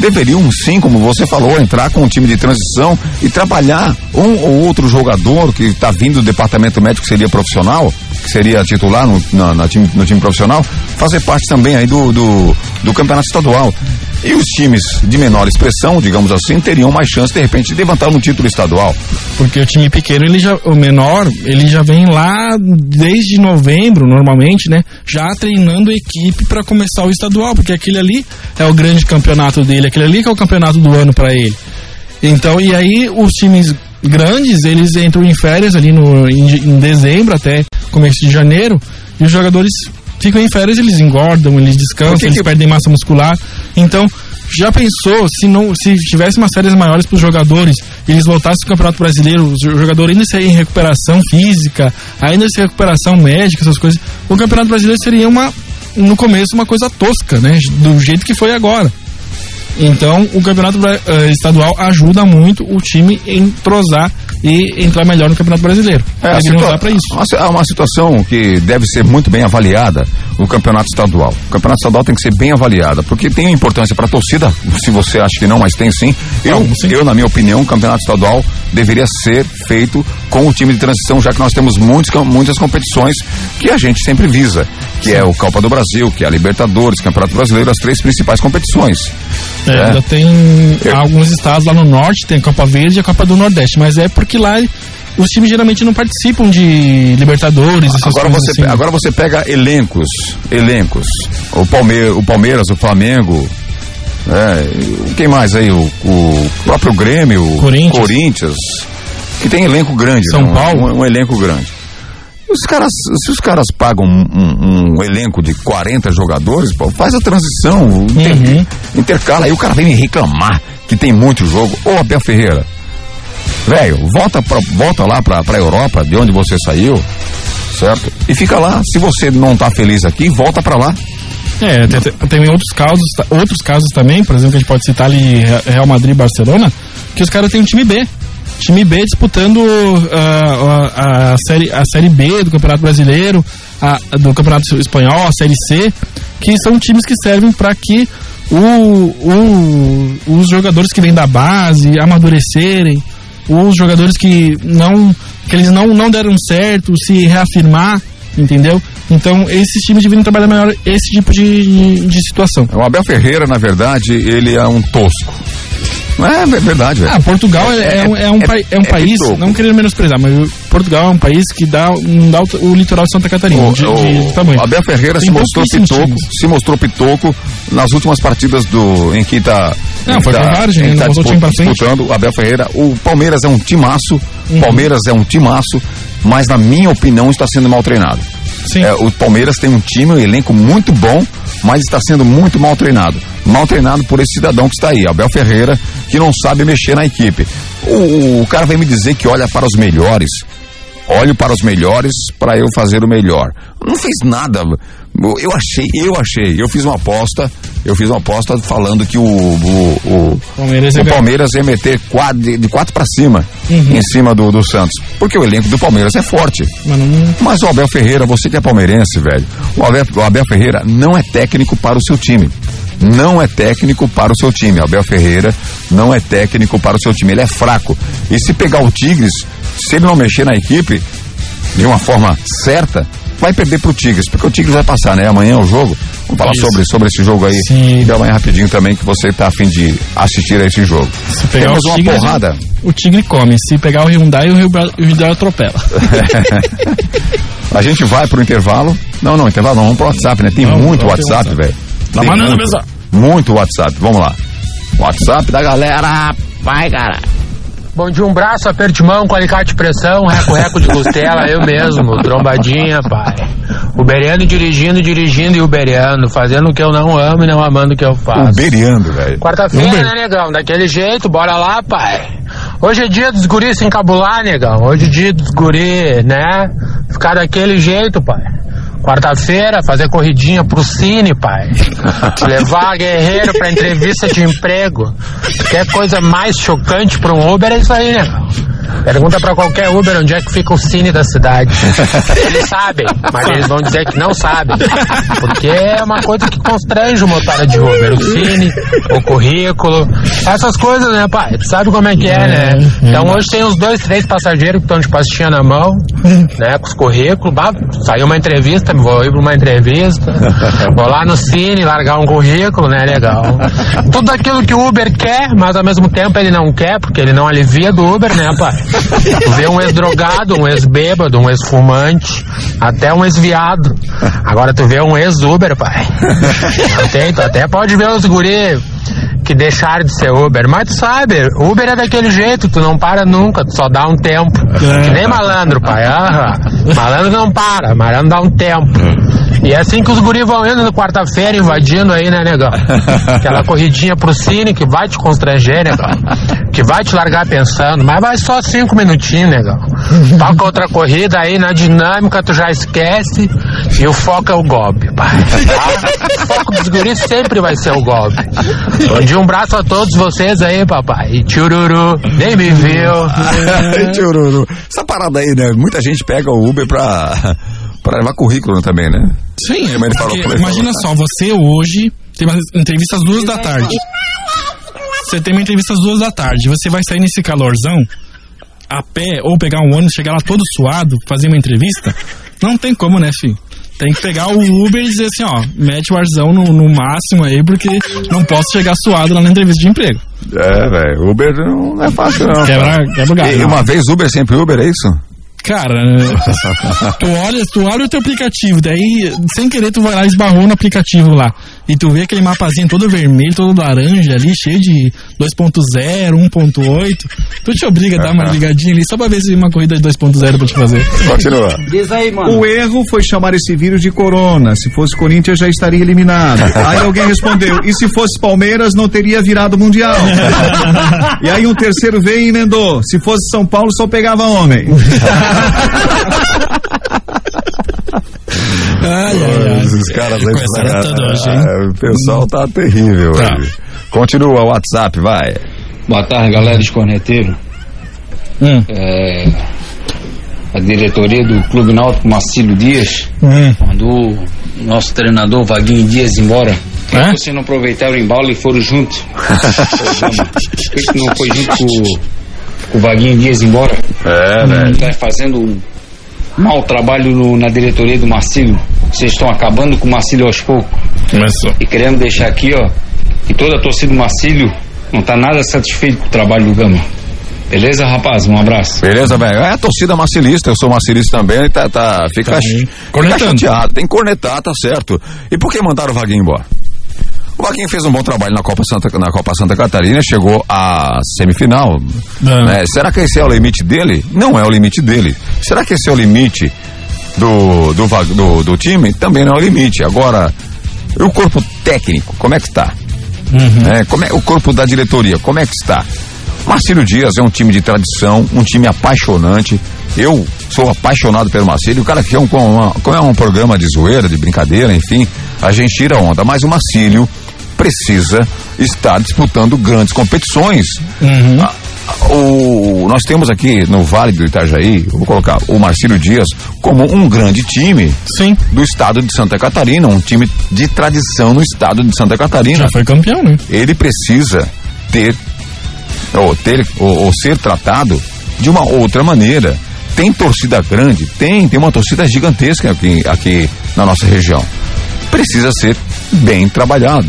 deveriam sim, como você falou, entrar com um time de transição e trabalhar um ou outro jogador que está vindo do departamento médico, que seria profissional, que seria titular no, time, no time profissional, fazer parte também aí do, do, do campeonato estadual. E os times de menor expressão, digamos assim, teriam mais chance, de repente, de levantar um título estadual. Porque o time pequeno, ele já, o menor, ele já vem lá desde novembro, normalmente, né? Já treinando a equipe para começar o estadual, porque aquele ali é o grande campeonato dele, aquele ali que é o campeonato do ano para ele. Então, e aí os times grandes, eles entram em férias ali no, em, em dezembro até começo de janeiro, e os jogadores ficam em férias, eles engordam, eles descansam, que eles que- perdem massa muscular. Então, já pensou se não se tivesse umas férias maiores para os jogadores, eles voltassem ao Campeonato Brasileiro, o jogador ainda seria em recuperação física, ainda seria recuperação médica, essas coisas. O Campeonato Brasileiro seria uma no começo uma coisa tosca, né, do jeito que foi agora. Então, o campeonato eh, estadual ajuda muito o time a entrosar e entrar melhor no campeonato brasileiro. É, Deveriam situa- usar para isso. É uma situação que deve ser muito bem avaliada no campeonato estadual. O campeonato estadual tem que ser bem avaliada, porque tem importância para a torcida, <laughs> se você acha que não, mas tem sim. Eu, Não, sim. eu, na minha opinião, o campeonato estadual deveria ser feito com o time de transição, já que nós temos muitos, muitas competições que a gente sempre visa, que é o Copa do Brasil, que é a Libertadores, Campeonato Brasileiro, as três principais competições. É, É. Ainda tem Eu- alguns estados lá no norte, tem a Copa Verde e a Copa do Nordeste, mas é porque lá os times geralmente não participam de Libertadores, Agora você, assim. agora você pega elencos, elencos. O, Palme o Palmeiras, o Flamengo, é, e quem mais aí? O, o próprio Grêmio, o Corinthians. Corinthians, que tem elenco grande. São né? Paulo. Um, um elenco grande. Os caras, se os caras pagam um, um- um elenco de 40 jogadores, pô, faz a transição, inter- Uhum. intercala, aí o cara vem me reclamar que tem muito jogo. Ô Abel Ferreira, velho, volta, volta lá pra, pra Europa, de onde você saiu, certo? E fica lá. Se você não tá feliz aqui, volta pra lá. É, tem, tem- outros casos, outros casos também, por exemplo, a gente pode citar ali Re- Real Madrid e Barcelona, que os caras têm um time B. Time B disputando ah, a, a, série, a Série B do Campeonato Brasileiro, a, do Campeonato Espanhol, a Série C, que são times que servem para que o, o- os jogadores que vêm da base amadurecerem, os jogadores que não que eles não, não deram certo, se reafirmar, entendeu? Então, esses times deveriam trabalhar melhor esse tipo de, de situação. O Abel Ferreira, na verdade, ele é um tosco. É ver- verdade. Ah, Portugal é, é um, é um, é- pai- é um é país, não querendo menosprezar, mas Portugal é um país que dá, não dá o, o litoral de Santa Catarina, O, de, o- de tamanho. Abel Ferreira Tem se mostrou pitoco, times. se mostrou pitoco nas últimas partidas do em que tá Não, foi tá, né? tá Não dispu- disputando o Abel Ferreira. O Palmeiras é um timaço, Uhum. Palmeiras é um timaço, mas na minha opinião está sendo mal treinado. Sim. É, o Palmeiras tem um time, um elenco muito bom, mas está sendo muito mal treinado. Mal treinado por esse cidadão que está aí, Abel Ferreira, que não sabe mexer na equipe. O, o cara vem me dizer que olha para os melhores. Olho para os melhores para eu fazer o melhor. Não fez nada. Eu achei, eu achei. Eu fiz uma aposta. Eu fiz uma aposta falando que o, o, o, Palmeiras ia o. Palmeiras ia meter quatro, de, de quatro para cima Uhum. em cima do, do Santos. Porque o elenco do Palmeiras é forte. Mas não, Mas o Abel Ferreira, você que é palmeirense, velho, o Abel, o Abel Ferreira não é técnico para o seu time. Não é técnico para o seu time. Abel Ferreira não é técnico para o seu time. Ele é fraco. E se pegar o Tigres, se ele não mexer na equipe de uma forma certa, vai perder pro Tigres, porque o Tigres vai passar, né? Amanhã é o jogo. Vamos falar Isso. sobre, sobre esse jogo aí. Sim. E amanhã rapidinho também, que você tá afim de assistir a esse jogo. se pegar Temos os uma tigres, porrada. o tigre come. Se pegar o Hyundai, o Hyundai- atropela. <laughs> A gente vai pro intervalo. Não, não, intervalo não, vamos pro WhatsApp, né? Tem Não, muito WhatsApp. velho. Tá mandando muito, mensagem. muito WhatsApp, vamos lá. WhatsApp da galera. Vai, cara. Bom dia, um braço, aperto de mão, com alicate de pressão, reco-reco de costela, eu mesmo, trombadinha, pai. Uberiano dirigindo, dirigindo e uberiano, fazendo o que eu não amo e não amando o que eu faço. Uberiando, velho. Quarta-feira, Uber. né, negão? Daquele jeito, bora lá, pai. Hoje é dia dos guris se encabular, negão. Hoje é dia dos guris, né? Ficar daquele jeito, pai. Quarta-feira, fazer corridinha pro Cine, pai. <laughs> Levar guerreiro pra entrevista de emprego. Quer coisa mais chocante pra um Uber é isso aí, né? Pergunta pra qualquer Uber onde é que fica o Cine da cidade. Eles sabem, mas eles vão dizer que não sabem. Porque é uma coisa que constrange o motora de Uber. O Cine, o currículo, essas coisas, né, pai? Tu sabe como é que é, né? Então hoje tem uns dois, três passageiros que estão de pastinha na mão, né, com os currículos. Bah, saiu uma entrevista, vou ir pra uma entrevista. <laughs> Vou lá no Cine, largar um currículo, né, legal. Tudo aquilo que o Uber quer, mas ao mesmo tempo ele não quer, porque ele não alivia do Uber, né, pai? Tu <laughs> vê um ex-drogado, um ex-bêbado, um ex-fumante, até um ex-viado. Agora tu vê um ex-Uber, pai. <laughs> Não tem, tu até pode ver os guri que deixaram de ser Uber, mas tu sabe, Uber é daquele jeito, tu não para nunca, tu só dá um tempo. Que nem malandro, pai. Aham. <laughs> Malandro não para, malandro dá um tempo. E é assim que os guri vão indo na quarta-feira, invadindo aí, né, negão? <laughs> Aquela corridinha pro cine que vai te constranger, negão. Que vai te largar pensando, mas vai só cinco minutinhos, negão. Toca outra corrida aí, na dinâmica tu já esquece e o foco é o golpe, pai. Tá? <laughs> O foco dos guris sempre vai ser o golpe. Bom dia, um braço a todos vocês aí, papai. Tchururu, nem me viu. <laughs> Tchururu. Essa parada aí, né? Muita gente pega o Uber pra, pra levar currículo também, né? Sim, falou, porque ele imagina falou. só, você hoje tem uma entrevista às duas da tarde. Você tem uma entrevista às duas da tarde, você vai sair nesse calorzão a pé ou pegar um ônibus, chegar lá todo suado, fazer uma entrevista? Não tem como, né, filho? Tem que pegar o Uber e dizer assim, ó, mete o arzão no, no máximo aí, porque não posso chegar suado lá na entrevista de emprego. É, velho. Uber não é fácil, não. Quebra, quebra o galho. E uma vez Uber, sempre Uber, é isso? Cara, tu olha, tu olha o teu aplicativo, daí sem querer tu vai lá e esbarrou no aplicativo lá. E tu vê aquele mapazinho todo vermelho, todo laranja ali, cheio de 2.0, 1.8. Tu te obriga a dar uma ligadinha ali só pra ver se uma corrida de 2.0 pra te fazer. Continua. Diz aí, mano. O erro foi chamar esse vírus de corona. Se fosse Corinthians, já estaria eliminado. <laughs> Aí alguém respondeu: e se fosse Palmeiras, não teria virado mundial. <laughs> E aí um terceiro veio e emendou: se fosse São Paulo, só pegava homem. <laughs> Ai, ai, ai. Esses caras aí. Tudo hoje, hein? Ah, O pessoal tá terrível Tá. hoje. Continua o WhatsApp, vai. Boa tarde, galera dos corneteiros. Hum. É, a diretoria do Clube Náutico Marcílio Dias Hum. mandou o nosso treinador Vaguinho Dias embora. Por É? que vocês não aproveitaram o embalo e foram juntos? Por que que não foi junto com, com o Vaguinho Dias embora? É, velho. Está fazendo um mau trabalho no- na diretoria do Marcílio. Vocês estão acabando com o Marcílio aos poucos. Começou. E queremos deixar aqui, ó, que toda a torcida do Marcílio não tá nada satisfeito com o trabalho do Gama. Beleza, rapaz? Um abraço. Beleza, velho? É a torcida marcilista, eu sou marcilista também, tá, tá, fica, Tá fica chateado, tem que cornetar, tá certo. E por que mandaram o Vaguinho embora? O Vaguinho fez um bom trabalho na Copa Santa, na Copa Santa Catarina, chegou à semifinal. Ah. né? Será que esse é o limite dele? Não é o limite dele. Será que esse é o limite do, do, do, do time? Também não é o limite. Agora, e o corpo técnico, como é que está? né? Como é o corpo da diretoria? Como é que está? Marcílio Dias é um time de tradição, um time apaixonante. Eu sou apaixonado pelo Marcílio. O cara que é um, como é um programa de zoeira, de brincadeira, enfim, a gente tira onda. Mas o Marcílio precisa estar disputando grandes competições. Ah, ah, o- nós temos aqui no Vale do Itajaí, vou colocar o Marcílio Dias como um grande time Sim, do estado de Santa Catarina, um time de tradição no estado de Santa Catarina já foi campeão, né? ele precisa ter ou ter ou, ou ser tratado de uma outra maneira. Tem torcida grande, tem, tem uma torcida gigantesca aqui, aqui na nossa região. Precisa ser bem trabalhado.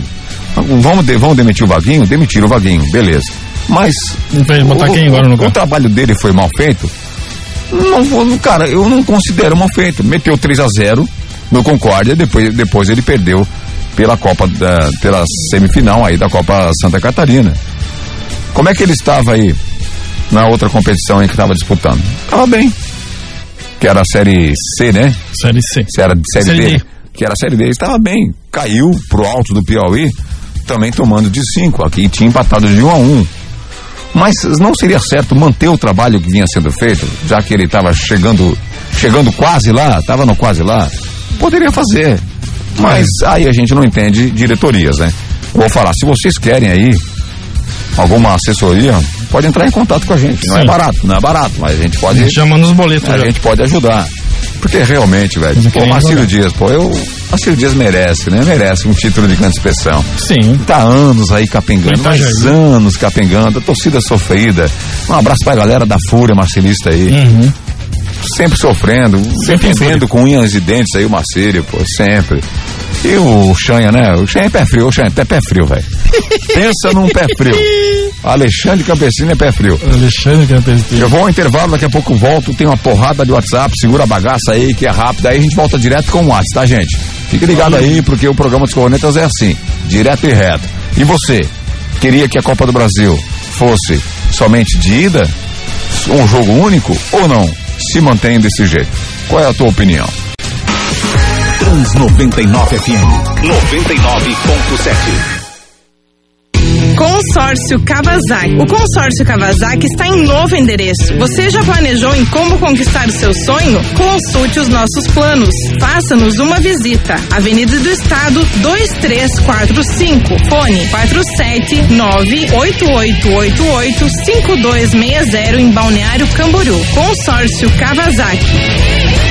Vamos, de- vamos demitir o Vaguinho? Demitir o Vaguinho, beleza. Mas. O, quem agora no o, o trabalho dele foi mal feito? Não, cara, eu não considero mal feito. Meteu 3 a 0 no Concórdia, depois, depois ele perdeu pela Copa da, pela semifinal aí da Copa Santa Catarina. Como é que ele estava aí na outra competição em que estava disputando? Estava bem. Que era a série C, né? Série C. Se era série, Série D, D. que era a série D, estava bem. Caiu pro alto do Piauí, também tomando de 5. Aqui tinha empatado de 1 um a 1. Um. Mas não seria certo manter o trabalho que vinha sendo feito, já que ele estava chegando, chegando quase lá, estava no quase lá. poderia fazer. Mas aí a gente não entende diretorias, né? Vou falar, se vocês querem aí alguma assessoria, pode entrar em contato com a gente. Não é Sim. barato, não é barato, mas a gente pode. A gente já manda os boletos A já. gente pode ajudar. Porque realmente, velho, pô, Marcílio. Dias, pô, eu. Marcílio Dias merece, né? Merece um título de grande expressão. Sim. Tá anos aí capengando, Tá mais já aí. anos capengando, a torcida sofrida. Um abraço pra galera da Fúria Marcelista aí. Uhum. Sempre sofrendo, Sempre defendendo com unhas e dentes aí o Marcílio, pô, sempre. E o Xanha, né? O Xanha é pé frio, o Xanha é pé frio, velho. <laughs> Pensa num pé frio. Alexandre Campesino é pé frio. Alexandre é Eu vou ao intervalo, daqui a pouco volto, tem uma porrada de WhatsApp, segura a bagaça aí que é rápida, aí a gente volta direto com o WhatsApp, tá gente? Fique ligado aí, porque o programa dos Cornetas é assim, direto e reto. E você, queria que a Copa do Brasil fosse somente de ida, um jogo único, ou não? Se mantém desse jeito. Qual é a tua opinião? Trans 99 FM 99.7. Consórcio Kawasaki. O consórcio Kawasaki está em novo endereço. Você já planejou em como conquistar o seu sonho? Consulte os nossos planos. Faça-nos uma visita. Avenida do Estado 2345. Fone 47988885260 em Balneário Camboriú. Consórcio Kawasaki.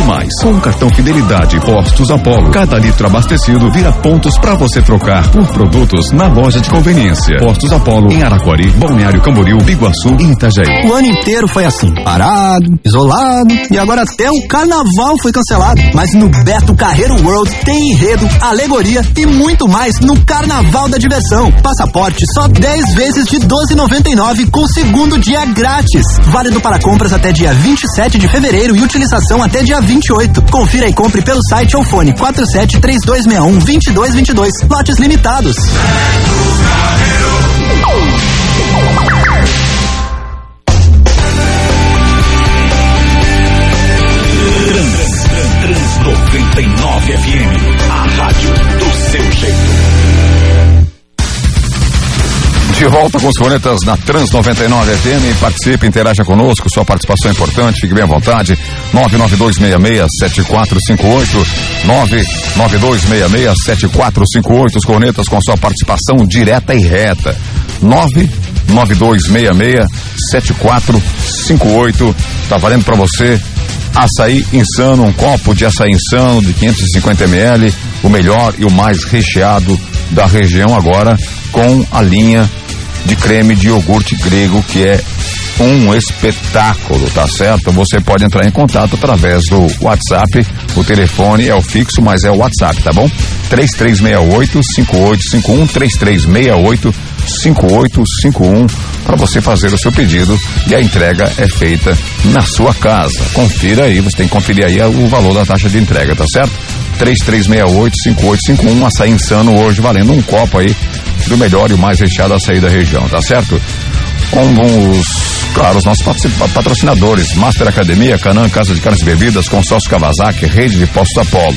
E mais, com o cartão Fidelidade Postos Apollo, cada litro abastecido vira pontos para você trocar por produtos na loja de conveniência. Postos Apollo em Araquari, Balneário Camboriú, Biguaçu e Itajaí. O ano inteiro foi assim, parado, isolado, e agora até o carnaval foi cancelado. Mas no Beto Carreiro World tem enredo, alegoria e muito mais no Carnaval da Diversão. Passaporte só 10 vezes de 12,99 com segundo dia grátis. Válido para compras até dia 27 de fevereiro e utilização até dia 28. Confira e compre pelo site ou fone 47 3261 2222. Lotes limitados. Trans, Trans 99 FM, a rádio do seu jeito. De volta com os cornetas na Trans 99 FM. Participe, interaja conosco. Sua participação é importante. Fique bem à vontade. 992667458. 992667458. Os cornetas com sua participação direta e reta. 992667458. Tá valendo para você açaí insano, um copo de açaí insano de 550 ml, o melhor e o mais recheado da região agora com a linha de creme de iogurte grego que é um espetáculo, tá certo? Você pode entrar em contato através do WhatsApp, o telefone é o fixo, mas é o WhatsApp, tá bom? 3368 5851 3368 5851 para você fazer o seu pedido e a entrega é feita na sua casa. Confira aí, você tem que conferir aí o valor da taxa de entrega, tá certo? 3368-5851, açaí insano hoje valendo um copo aí do melhor e o mais recheado açaí da região, tá certo? Com os, claro, os nossos patrocinadores, Master Academia, Canã, Casa de Carnes e Bebidas, Consórcio Kawasaki, Rede de Postos Apolo.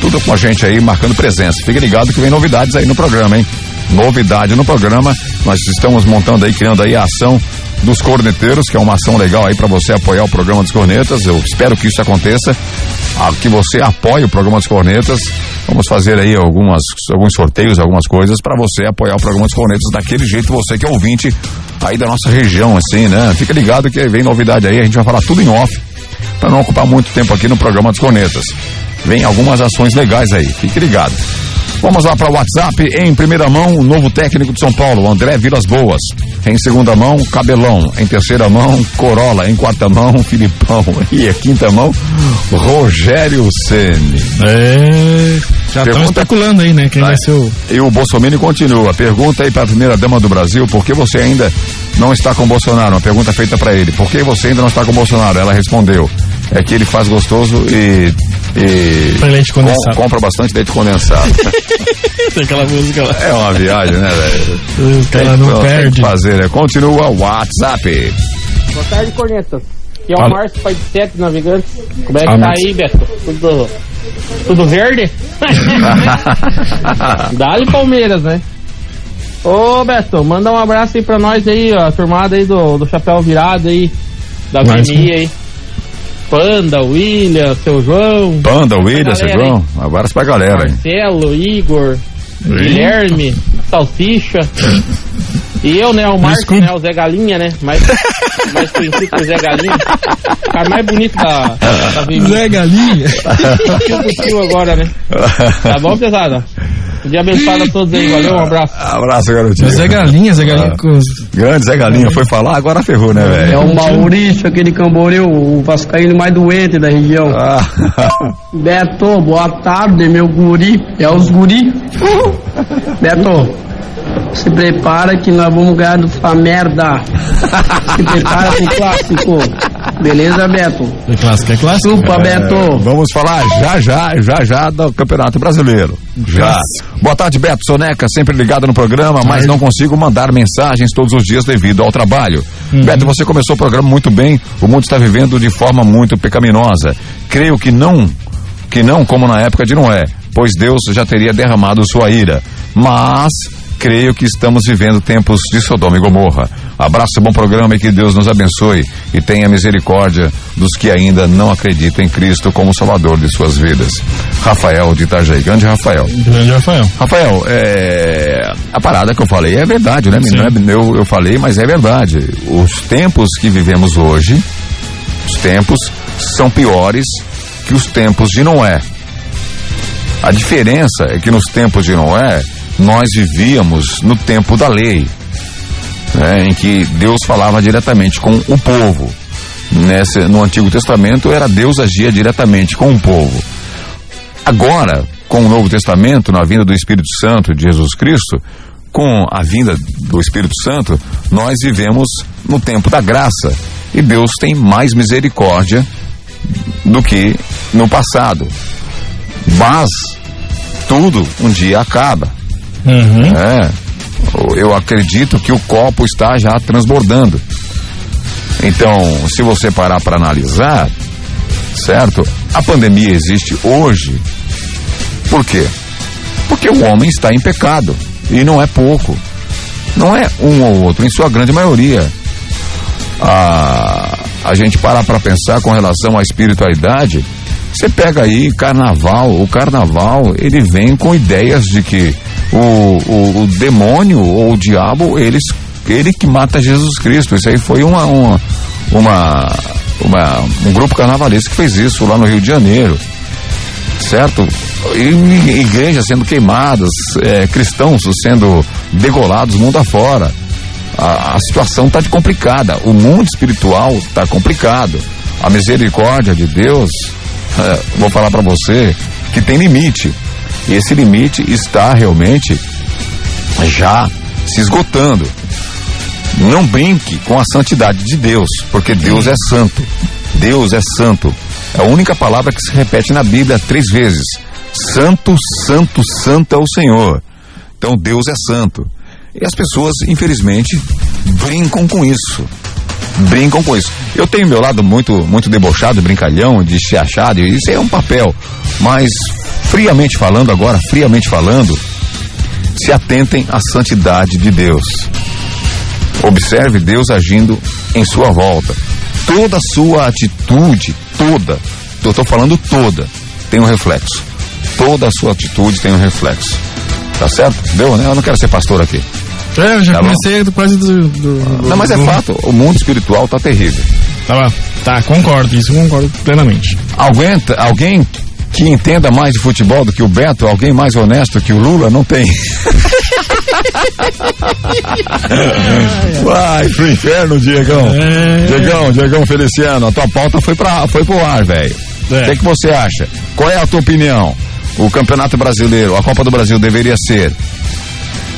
Tudo com a gente aí, marcando presença. Fique ligado que vem novidades aí no programa, hein? Novidade no programa, nós estamos montando aí, criando aí a ação dos corneteiros, que é uma ação legal aí para você apoiar o programa dos cornetas. Eu espero que isso aconteça, ah, que você apoie o programa dos cornetas. Vamos fazer aí algumas, alguns sorteios, algumas coisas para você apoiar o programa dos cornetas daquele jeito, você que é ouvinte aí da nossa região, assim, né? Fica ligado que vem novidade aí, a gente vai falar tudo em off, para não ocupar muito tempo aqui no programa dos cornetas. Vem algumas ações legais aí, fique ligado. Vamos lá para o WhatsApp. Em primeira mão, o novo técnico de São Paulo, André Vilas Boas. Em segunda mão, Cabelão. Em terceira mão, Corolla. Em quarta mão, <laughs> Filipão. E em quinta mão, Rogério Ceni. É. Já estão especulando aí, né? Quem vai ser o. E o Bolsonaro continua. Pergunta aí para a primeira dama do Brasil, por que você ainda não está com o Bolsonaro? Uma pergunta feita para ele. Por que você ainda não está com o Bolsonaro? Ela respondeu. É que ele faz gostoso e. e leite condensado. com- compra bastante leite condensado. <laughs> Tem aquela música lá. é uma viagem, né, velho? Os caras não Tem que perdem. fazer, né? Continua o WhatsApp. Boa tarde, Cornetas. Aqui é o Fala. Márcio, pai de sete navegantes. Como é que Ah, tá aí, Beto? Tudo, tudo verde? <laughs> Dá-lhe Palmeiras, né? Ô, Beto, manda um abraço aí pra nós aí, ó, a turmada aí do, do Chapéu Virado aí, da. VMI aí. Panda, William, seu João, Panda, William, galera João. Abraço pra galera, hein? Marcelo, Igor, Guilherme, Salsicha. E eu, né, o Desculpe. né, o Zé Galinha, né? Mais, mais conhecido que o Zé Galinha. O cara mais bonito da, da. Zé Galinha. Tio agora, né? Tá bom, pesada? Dia abençoado a todos aí, valeu, um abraço. Abraço, garotinho. Zé Galinha, Zé Galinha Ah. Grande Zé Galinha, foi falar, agora ferrou, né, É velho? o Maurício, aquele Camboriú, o vascaíno mais doente da região. Ah, Beto, boa tarde, meu guri. É os guri. <laughs> Beto, se prepara que nós vamos ganhar dessa merda. Se prepara pro clássico. Beleza, Beto? É clássico, é clássico. Chupa, Beto. Vamos falar já, já, já, já do Campeonato Brasileiro. Já. Boa tarde, Beto Soneca, sempre ligado no programa, mas não consigo mandar mensagens todos os dias devido ao trabalho. Beto, você começou o programa muito bem, o mundo está vivendo de forma muito pecaminosa. Creio que não, que não como na época de Noé, pois Deus já teria derramado sua ira. Mas creio que estamos vivendo tempos de Sodoma e Gomorra. Abraço, bom programa e que Deus nos abençoe e tenha misericórdia dos que ainda não acreditam em Cristo como Salvador de suas vidas. Rafael de Itajaí. Grande Rafael. Grande Rafael. Rafael, é, a parada que eu falei é verdade, né? Sim. Não é- eu, eu falei, mas é verdade. Os tempos que vivemos hoje, os tempos são piores que os tempos de Noé. A diferença é que nos tempos de Noé, nós vivíamos no tempo da lei, né, em que Deus falava diretamente com o povo. Nesse, no Antigo Testamento, era Deus agia diretamente com o povo. Agora, com o Novo Testamento, na vinda do Espírito Santo de Jesus Cristo, com a vinda do Espírito Santo, nós vivemos no tempo da graça. E Deus tem mais misericórdia do que no passado. Mas tudo um dia acaba. Uhum. É, eu acredito que o copo está já transbordando. Então, se você parar para analisar, certo? A pandemia existe hoje. Por quê? Porque o homem está em pecado. E não é pouco. Não é um ou outro, em sua grande maioria. A, a gente parar para pensar com relação à espiritualidade, você pega aí carnaval, o carnaval ele vem com ideias de que o, o, o demônio ou o diabo, eles, ele que mata Jesus Cristo. Isso aí foi uma, uma, uma, uma- um grupo carnavalesco que fez isso lá no Rio de Janeiro. Certo? Igrejas sendo queimadas, é, cristãos sendo degolados mundo afora. A, a situação está complicada. O mundo espiritual está complicado. A misericórdia de Deus, é, <laughs> vou falar para você, que tem limite. E esse limite está realmente já se esgotando. Não brinque com a santidade de Deus, porque Deus é santo. Deus é santo. É a única palavra que se repete na Bíblia três vezes. Santo, santo, santo é o Senhor. Então Deus é santo. E as pessoas, infelizmente, brincam com isso. Brincam com isso. Eu tenho meu lado muito, muito debochado, brincalhão, de se isso é um papel. Mas, friamente falando agora, friamente falando, se atentem à santidade de Deus. Observe Deus agindo em sua volta. Toda sua atitude, toda, eu estou falando toda, tem um reflexo. Toda a sua atitude tem um reflexo. Tá certo? Deu, né? Eu não quero ser pastor aqui. É, eu já Tá comecei do- quase do, do- Não, mas é do- fato, o mundo espiritual tá terrível. Tá, bom. tá, concordo, isso concordo plenamente. Alguém, alguém que entenda mais de futebol do que o Beto, alguém mais honesto que o Lula, não tem. <laughs> Vai pro inferno, Diegão. É. Diegão, Diegão Feliciano, a tua pauta foi, pra, foi pro ar, velho. O É. que, que você acha? Qual é a tua opinião? O Campeonato Brasileiro, a Copa do Brasil deveria ser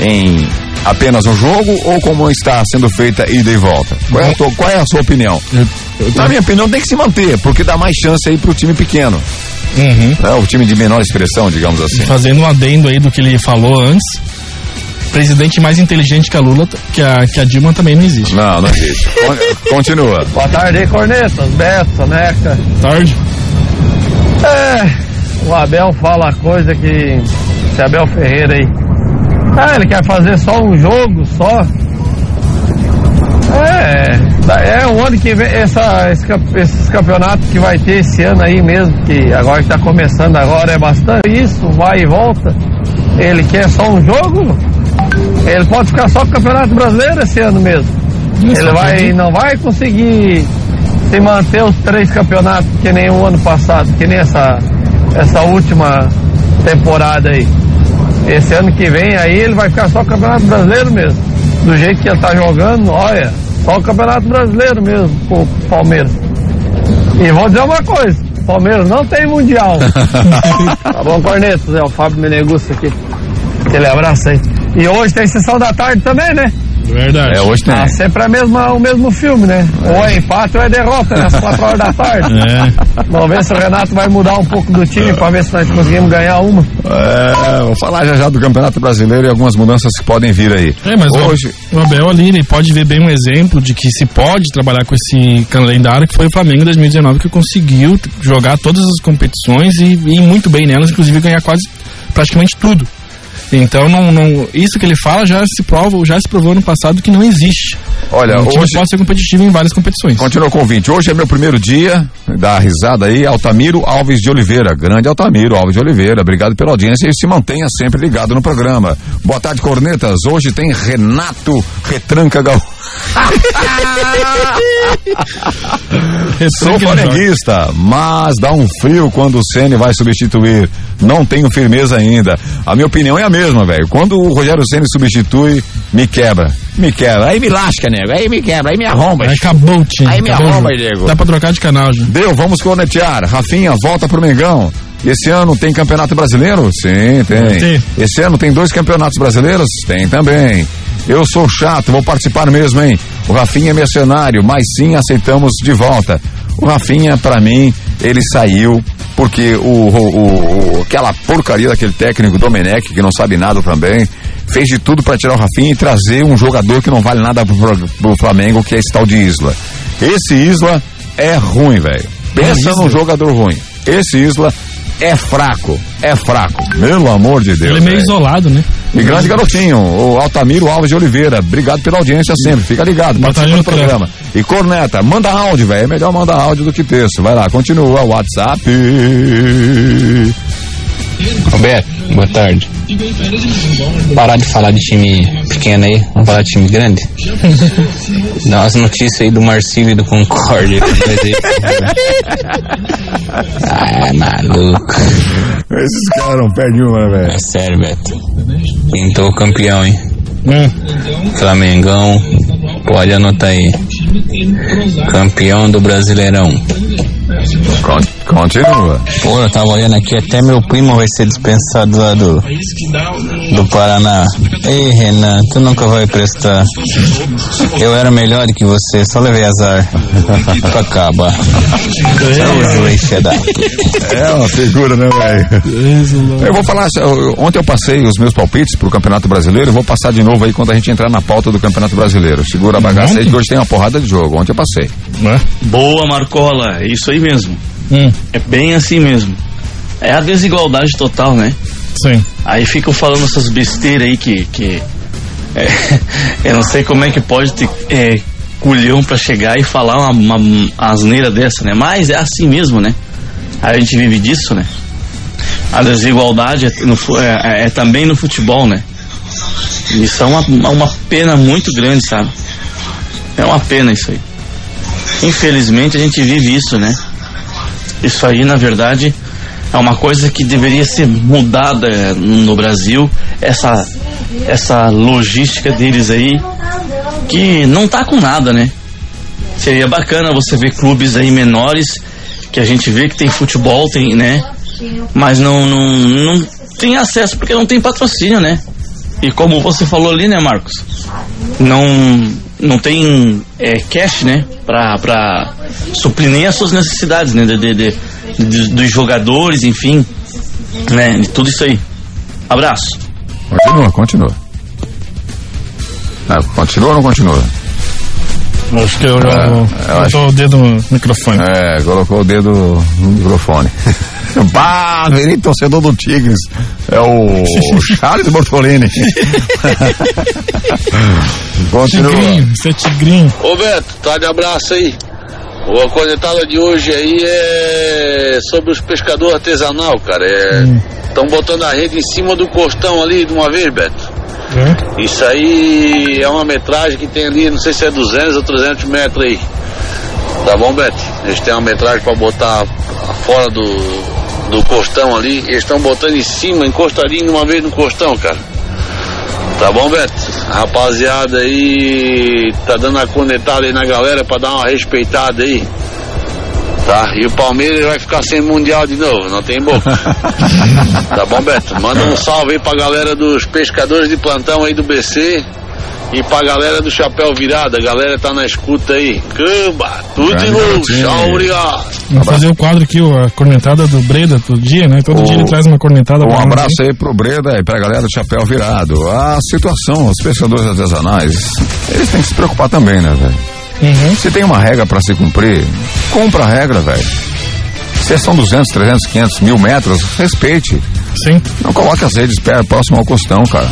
em apenas um jogo ou como está sendo feita ida e volta? Qual é a, tua- qual é a sua opinião? Na minha opinião, tem que se manter, porque dá mais chance aí pro time pequeno. Uhum. né? O time de menor expressão, digamos assim. Fazendo um adendo aí do que ele falou antes. Presidente mais inteligente que a Lula, que a, que a Dilma também não existe. Não, não existe. Con- <laughs> Continua. Boa tarde aí, Cornetas, Beto, Soneca. Tarde. É, o Abel fala coisa que. Esse Abel Ferreira aí. Ah, ele quer fazer só um jogo só. É, é o ano que vem, essa, esse, esses campeonatos que vai ter esse ano aí mesmo, que agora que tá começando agora é bastante isso, vai e volta. Ele quer só um jogo? Ele pode ficar só com o Campeonato Brasileiro esse ano mesmo. Ele vai, não vai conseguir se manter os três campeonatos que nem o ano passado, que nem essa, essa última temporada aí. Esse ano que vem aí ele vai ficar só Campeonato Brasileiro mesmo. Do jeito que ele tá jogando, olha, só o Campeonato Brasileiro mesmo com o Palmeiras. E vou dizer uma coisa, Palmeiras não tem mundial. <laughs> tá bom, Cornetos, é o Fábio Menegusso aqui. Aquele abraço aí. E hoje tem sessão da tarde também, né? Verdade. É, hoje tem. Ah, sempre a mesma, o mesmo filme, né? Ou é empate ou é derrota, né? Às 4 horas da tarde. <laughs> É. Vamos ver se o Renato vai mudar um pouco do time pra ver se nós conseguimos ganhar uma. É, vou falar já já do Campeonato Brasileiro e algumas mudanças que podem vir aí. É, mas Hoje, o Abel ali, ele pode ver bem um exemplo de que se pode trabalhar com esse calendário que foi o Flamengo em 2019 que conseguiu jogar todas as competições e ir muito bem nelas, inclusive ganhar quase praticamente tudo. Então não, não- isso que ele fala já se prova, já se provou no passado que não existe. Olha, time hoje- pode ser competitivo em várias competições. Continua com o 20. Hoje é meu primeiro dia, dá risada aí, Altamiro Alves de Oliveira. Grande Altamiro Alves de Oliveira. Obrigado pela audiência e se mantenha sempre ligado no programa. Boa tarde, cornetas. Hoje tem Renato Retranca Gal. Sou flamenguista, mas dá um frio quando o Ceni vai substituir. Não tenho firmeza ainda. A minha opinião é a mesma, velho. Quando o Rogério Ceni substitui, me quebra. Me quebra. Aí me lasca, nego. Aí me quebra. Aí me arromba. Aí acabou o time. Aí me acabou arromba. Diego. Dá pra trocar de canal já. Deu, vamos cornetear. Rafinha, volta pro Mengão. Esse ano tem campeonato brasileiro? Sim, tem. Tem. Esse ano tem dois campeonatos brasileiros? Tem também. Eu sou chato, vou participar mesmo, hein? O Rafinha é mercenário, mas sim aceitamos de volta. O Rafinha, pra mim, ele saiu porque o, o- o- aquela porcaria daquele técnico Domenech, que não sabe nada também, fez de tudo pra tirar o Rafinha e trazer um jogador que não vale nada pro, pro Flamengo, que é esse tal de Isla. Esse Isla é ruim, velho. Pensa num jogador ruim. Esse Isla é fraco, é fraco. Pelo amor de Deus. Ele é meio velho. isolado, né? E grande garotinho, o Altamiro Alves de Oliveira. Obrigado pela audiência sempre. Fica ligado, participa do programa. E corneta, manda áudio, velho. É melhor mandar áudio do que texto. Vai lá, continua o WhatsApp. Roberto, boa tarde. Parar de falar de time pequeno aí, vamos falar de time grande? <laughs> Dá umas notícias aí do Marcílio e do Concórdia. ah, maluco. Esses caras não perdem uma, né, velho? É sério, Beto. Pintou campeão, hein? Hum. Flamengão, pode anotar aí. Campeão do Brasileirão. Continua. Pô, eu tava olhando aqui, até meu primo vai ser dispensado lá do, do Paraná. Ei, Renan, tu nunca vai prestar. Eu era melhor que você, só levei azar. pra acabar. Saúde, Reixedá. É uma figura, né, velho? Eu vou falar, ontem eu passei os meus palpites pro Campeonato Brasileiro, eu vou passar de novo aí quando a gente entrar na pauta do Campeonato Brasileiro. Segura a bagaça aí que hoje tem uma porrada de jogo. Ontem eu passei. Boa, Marcola, é isso aí mesmo. Hum. É bem assim mesmo. É a desigualdade total, né? Sim. Aí ficam falando essas besteiras aí que. que é, <laughs> eu não sei como é que pode ter é, culhão pra chegar e falar uma, uma asneira dessa, né? Mas é assim mesmo, né? A gente vive disso, né? A desigualdade é, no é- é- é também no futebol, né? Isso é uma, uma pena muito grande, sabe? É uma pena isso aí. Infelizmente a gente vive isso, né? Isso aí, na verdade, É uma coisa que deveria ser mudada no Brasil, essa, essa logística deles aí, que não tá com nada, né? Seria bacana você ver clubes aí menores, que a gente vê que tem futebol, tem, né? Mas não, não, não tem acesso porque não tem patrocínio, né? E como você falou ali, né, Marcos? Não, não tem é, cash, né? Pra, pra suprir nem as suas necessidades, né? De, de, de, de- dos jogadores, enfim. Né? De tudo isso aí. Abraço. Continua, continua. Ah, continua ou não continua? Acho que eu, É, eu acho- o dedo no microfone. É, colocou o dedo no microfone. <laughs> Bah, virei torcedor do Tigres. É o <laughs> Charles Bortolini. <laughs> Continua. Tigrinho, você é tigrinho. Ô Beto, tá de abraço aí. A cornetada de hoje aí é sobre os pescadores artesanal, cara. Estão botando a rede em cima do costão ali de uma vez, Beto. Isso aí é uma metragem que tem ali, não sei se é 200 ou 300 metros aí. Tá bom, Beto? Eles têm uma metragem pra botar fora do, do costão ali. Eles estão botando em cima, encostadinho de uma vez no costão, cara. Tá bom, Beto? A rapaziada aí tá dando a cornetada aí na galera pra dar uma respeitada aí. Tá? E o Palmeiras vai ficar sem mundial de novo, não tem boca. <laughs> tá bom, Beto? Manda um salve aí pra galera dos pescadores de plantão aí do BC e pra galera do Chapéu Virada. A galera tá na escuta aí. Camba, tudo de garotinho. Tchau, obrigado. Vamos fazer o quadro aqui, a cornetada do Breda todo dia, né? Todo O- dia ele traz uma cornetada Um abraço aí pro Breda e pra galera do Chapéu Virado. A situação, os pescadores artesanais, eles têm que se preocupar também, né, velho? Se tem uma regra pra se cumprir, cumpra a regra, velho. Se são 200, 300, 500, mil metros, respeite. Sim. Não coloque as redes perto, próximo ao costão, cara.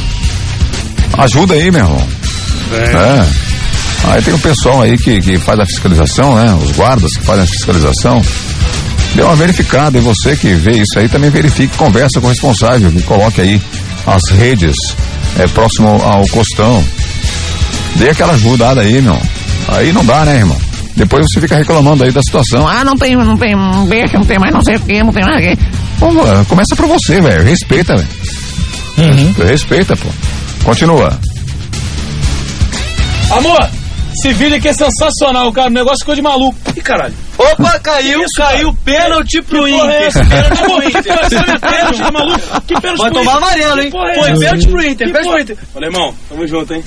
Ajuda aí, meu irmão. É. Aí tem o pessoal aí que, que faz a fiscalização, né? Os guardas que fazem a fiscalização. Dê uma verificada e você que vê isso aí também verifique, conversa com o responsável, que coloque aí as redes é, próximo ao costão. Dê aquela ajudada aí, meu. Aí não dá, né, irmão? Depois você fica reclamando aí da situação. Ah, não tem, não tem um peixe, não tem mais não sei o que, não tem mais o que. Pô, começa por você, velho. Respeita, velho. Respeita, pô. Continua. Amor, esse vídeo aqui é sensacional, cara. O negócio ficou de maluco. Ih, caralho. Opa, caiu, isso, caiu cara? pênalti pro Que porra é Inter. essa? Pênalti pro Inter. pênalti, maluco? Que pênalti Vai pro tomar Inter? amarelo, hein? É Foi essa? pênalti pro Inter, pênalti pro? Inter. Olha, irmão, tamo junto, hein?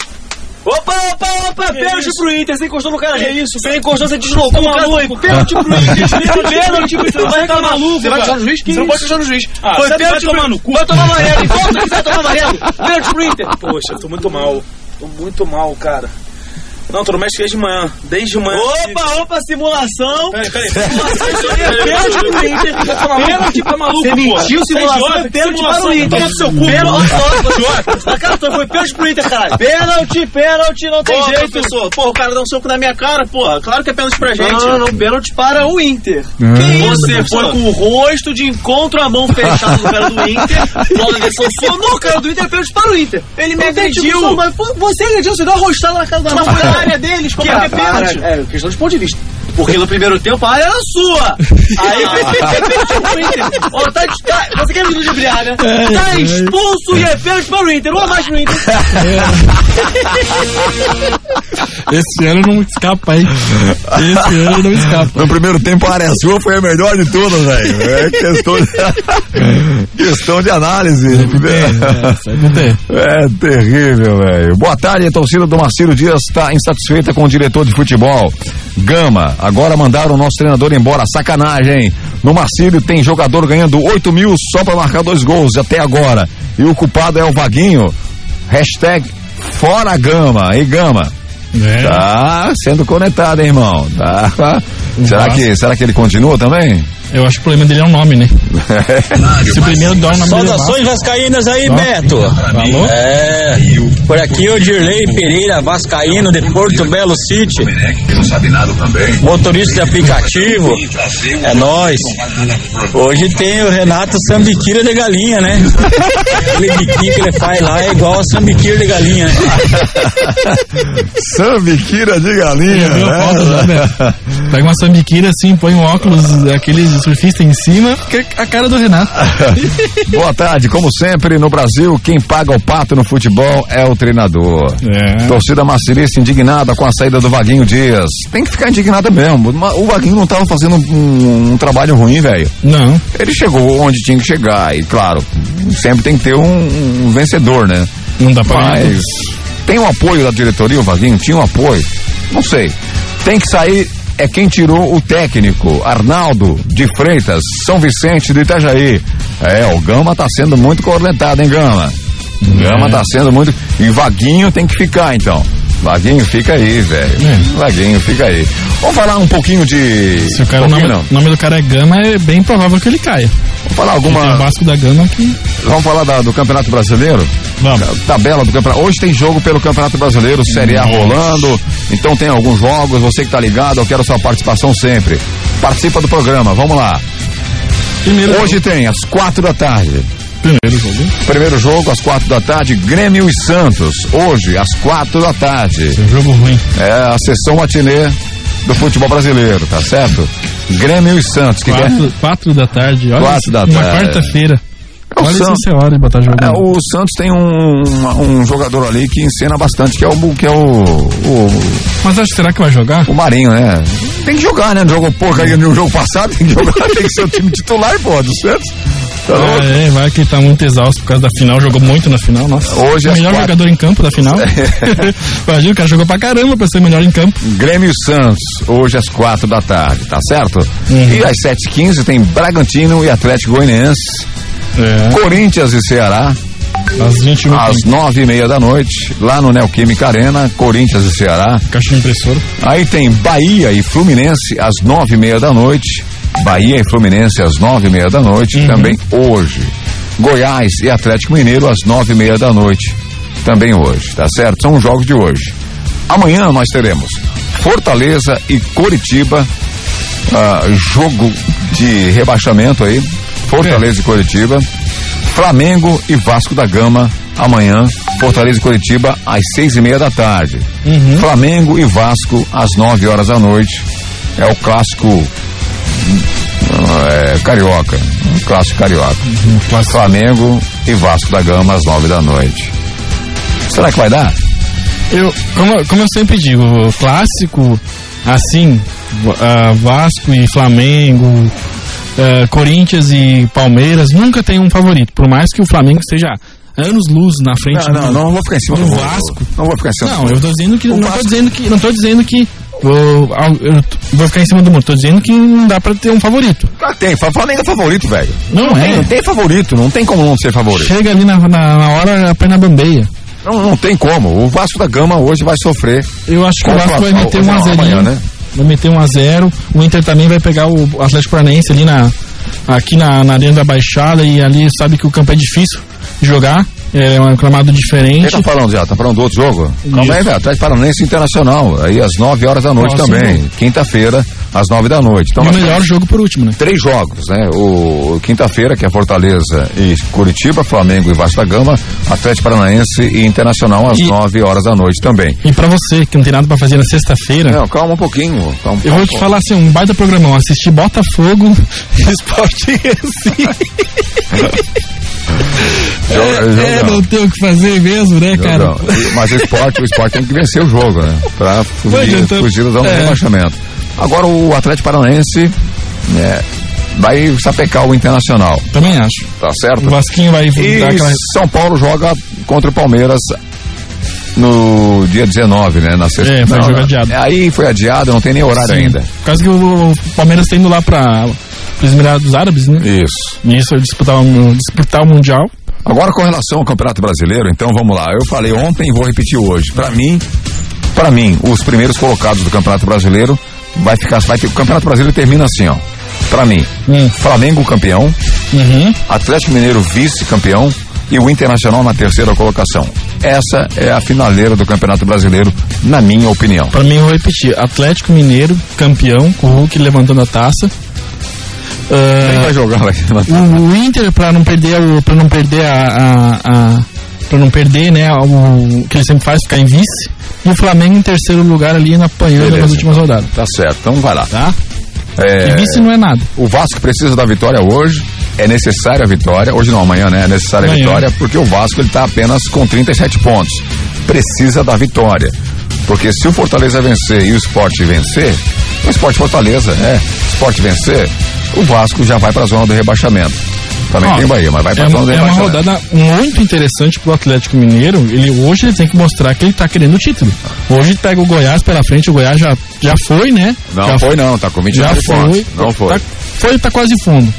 Opa, opa, opa, Que pênalti pro Inter. Você encostou no cara. Que isso, Você encostou, você deslocou Tá o cara maluco? Pênalti pro <laughs> Inter. Pênalti pro Inter. Você vai Você tá reclamar. maluco, Você vai deixar no juiz? Que Você não pode deixar no juiz. Ah, Foi você vai pênalti tomar no cu. Vai tomar amarelo. Volta que você vai tomar amarelo. Pênalti pro Inter. Poxa, eu tô muito mal. Tô muito mal, cara. Não, tô no México desde manhã. Desde manhã. Opa, opa, simulação. Peraí, peraí. Simulação, isso aí é pênalti pro Inter. Pênalti, tá maluco, Você pô. mentiu, Você é simulação é pênalti para o Inter. toma seu cu, Pênalti. Na cara, foi pênalti pro Inter, caralho. Pênalti, pênalti, não tem jeito. professor, porra, o cara dá um soco na minha cara, porra. Claro que é pênalti pra gente. Não, não, não, pênalti para o Inter. Que isso, Você foi com o rosto de encontro, a mão fechada no cara do Inter. <laughs> O Anderson sonou o cara do Inter, pênalti para o Inter. Ele me Não tem agrediu. você agrediu, você deu uma rostada na cara foi na <laughs> área deles, como é é que é pênalti? É, questão de ponto de vista. Porque no primeiro tempo a área era sua. Aí é <laughs> Inter. <laughs> Ó, tá, tá, você quer me ludibriar, né? Tá expulso e é pênalti para o Inter. Um a mais pro Inter. Esse ano não escapa, hein? Esse ano não escapa. No primeiro tempo, a área sua foi a melhor de todas, velho. É questão de, <laughs> questão de análise. É terrível, velho. Boa tarde, a torcida do Marcelo Dias está insatisfeita com o diretor de futebol. Gama, agora mandaram o nosso treinador embora. Sacanagem? No Marcílio tem jogador ganhando 8 mil só para marcar dois gols até agora. E o culpado é o Vaguinho. Hashtag fora Gama. E Gama? Tá sendo conectado, hein, irmão? Tá. Será que, será que ele continua também? Eu acho que o problema dele é o nome, né? <laughs> Se o primeiro dele é Saudações vascaínas aí, Ó. Beto. Alô? É, por aqui o Dirley Pereira, vascaíno de Porto Belo City. Motorista de aplicativo. É nós. Hoje tem o Renato Sambiquira de galinha, né? <laughs> Aquele biquinho que ele faz lá é igual a Sambiquira de galinha, né? <laughs> Sambiquira de galinha. Né? foto Beto? <laughs> Pega uma sambiquira assim, põe um óculos daquele surfista em cima, fica a cara do Renato. <laughs> Boa tarde, como sempre, no Brasil, quem paga o pato no futebol é o treinador. É. Torcida maciçista indignada com a saída do Vaguinho Dias. Tem que ficar indignada mesmo. O Vaguinho não estava fazendo um, um trabalho ruim, velho. Não. Ele chegou onde tinha que chegar. E claro, sempre tem que ter um, um vencedor, né? Não dá pra Mas tem um apoio da diretoria, o Vaguinho? Tinha um apoio? Não sei. Tem que sair. É quem tirou o técnico, Arnaldo de Freitas, São Vicente do Itajaí. É, o Gama tá sendo muito cornetado, hein, Gama? Gama É. tá sendo muito. E Vaguinho tem que ficar, então. Vaguinho fica aí, velho. É. Vaguinho fica aí. Vamos falar um pouquinho de. Se o, cara, pouquinho, nome, nome do cara é Gama, é bem provável que ele caia. Vamos falar alguma. Tem o Vasco da Gama que. Vamos falar da- do Campeonato Brasileiro? Vamos. Tabela do Campeonato. Hoje tem jogo pelo Campeonato Brasileiro, Série A rolando. Então tem alguns jogos, você que tá ligado, eu quero sua participação sempre. Participa do programa, vamos lá. Hoje tem, às quatro da tarde. Primeiro jogo. Primeiro jogo, às quatro da tarde, Grêmio e Santos. Hoje, às quatro da tarde. Esse é um jogo ruim. É a sessão matinê do futebol brasileiro, tá certo? Grêmio e Santos. Que? Quatro, quatro da tarde, olha. Quatro da uma tarde. quarta-feira. É o olha Santos. é hora de botar jogo. É, o Santos tem um, um, um jogador ali que encena bastante, que é o que é o, o, Mas acho que será que vai jogar? o Marinho, né? Tem que jogar, né? No jogo porcaria no jogo passado, tem que jogar, <laughs> tem que ser o time titular, pô, do Santos. Tá louco? Ah, é, vai que tá muito exausto por causa da final, jogou muito na final, nossa. Hoje o às melhor quatro. jogador em campo da final. <laughs> Imagina, o cara jogou pra caramba pra ser melhor em campo. Grêmio Santos, hoje às quatro da tarde, tá certo? Uhum. E às sete quinze tem Bragantino e Atlético Goianiense. É. Corinthians e Ceará. Às 21 Às nove e meia da noite, lá no Neoquímica Arena, Corinthians e Ceará. Caixa impressora. Aí tem Bahia e Fluminense às nove e meia da noite. Bahia e Fluminense às nove e meia da noite, Uhum. também hoje. Goiás e Atlético Mineiro às nove e meia da noite, também hoje, tá certo? São os jogos de hoje. Amanhã nós teremos Fortaleza e Coritiba, ah, jogo de rebaixamento aí, Fortaleza e Coritiba. Flamengo e Vasco da Gama amanhã, Fortaleza e Coritiba às seis e meia da tarde. Uhum. Flamengo e Vasco às 9 horas da noite. É o clássico é, carioca. Um clássico carioca. Flamengo e Vasco da Gama às 9 da noite. Será que vai dar? Eu, como, como eu sempre digo, clássico, assim, ah, Vasco e Flamengo, ah, Corinthians e Palmeiras, nunca tem um favorito. Por mais que o Flamengo esteja anos luz na frente Não, não, do, não vou ficar em cima do do Vasco. Não vou ficar em cima Não, do eu tô dizendo que. O não tô Vasco- dizendo que. Não tô dizendo que. Vou, eu vou ficar em cima do muro. Tô dizendo que não dá pra ter um favorito. Ah, tem, Flamengo é favorito, velho. Não, tem, é. não tem favorito, não tem como não ser favorito. Chega ali na, na, na hora, a perna bambeia. Não, não tem como. O Vasco da Gama hoje vai sofrer. Eu acho que o Vasco vai meter um a não, zero. amanhã, né? Vai meter um a zero. O Inter também vai pegar o Atlético Paranaense ali na. Aqui na, na arena da Baixada e ali sabe que o campo é difícil de jogar. É um gramado Quem diferente. tá falando já? Tá falando do outro jogo? Calma aí, Isso. velho. Atlético Paranaense Internacional. Aí às 9 horas da noite Próximo também. Quinta-feira, às 9 da noite. Então e o melhor jogo por último, né? Três jogos, né? O, quinta-feira, que é Fortaleza e Curitiba, Flamengo e Vasco da Gama, Atlético Paranaense e Internacional às E- 9 horas da noite também. E pra você que não tem nada pra fazer na sexta-feira. Não, calma um pouquinho. Calma, Eu vou te falar assim, um baita programão, assistir Botafogo e <laughs> Esporte Recife. <laughs> <laughs> Joga- É, joga- não tem o que fazer mesmo, né, cara? Não, e- Mas o esporte, o esporte tem que vencer o jogo, né? Pra fugir, tô- fugir da zona é. do rebaixamento. Agora o Atlético Paranaense é, vai sapecar o Internacional. Também acho. Tá certo? O Vasquinho vai E aquela... São Paulo joga contra o Palmeiras no dia 19, né? Na sexta. É, foi Não, jogo não. adiado. Aí foi adiado, não tem nem horário Sim. ainda. Por causa que o, o Palmeiras tá indo lá pra os Emirados Árabes, né? Isso. Isso, disputar o, disputar o Mundial. Agora com relação ao Campeonato Brasileiro, então vamos lá. Eu falei ontem e vou repetir hoje. Pra mim, para mim, os primeiros colocados do Campeonato Brasileiro vai ficar, vai o Campeonato Brasileiro termina assim, ó. Pra mim, Flamengo campeão, Uhum. Atlético Mineiro vice-campeão e o Internacional na terceira colocação. Essa é a finaleira do Campeonato Brasileiro, na minha opinião. Pra mim, eu vou repetir. Atlético Mineiro, campeão, com o Hulk levantando a taça. Vai jogar? Vai o, o Inter, pra não perder, o, pra não perder a, a, a- pra não perder, né, o que ele sempre faz, ficar em vice, E o Flamengo em terceiro lugar ali, apanhando Beleza, nas últimas então. rodadas. Tá certo, então vai lá. Tá? É, E vice não é nada. O Vasco precisa da vitória hoje. É necessária a vitória. Hoje não, amanhã, né? É necessária a Amanhã. vitória porque o Vasco ele tá apenas com 37 pontos. Precisa da vitória. Porque se o Fortaleza vencer e o Sport vencer, o Sport Fortaleza, é, Sport vencer, o Vasco já vai para a zona do rebaixamento. Também tem Bahia, mas vai para é, a zona do é uma rebaixamento. rodada muito interessante pro Atlético Mineiro. Ele hoje ele tem que mostrar que ele tá querendo o título. Hoje pega o Goiás pela frente, o Goiás já, já foi, né? Não já foi não, tá com 29 já pontos. foi, Não foi. Tá, foi, tá quase fundo.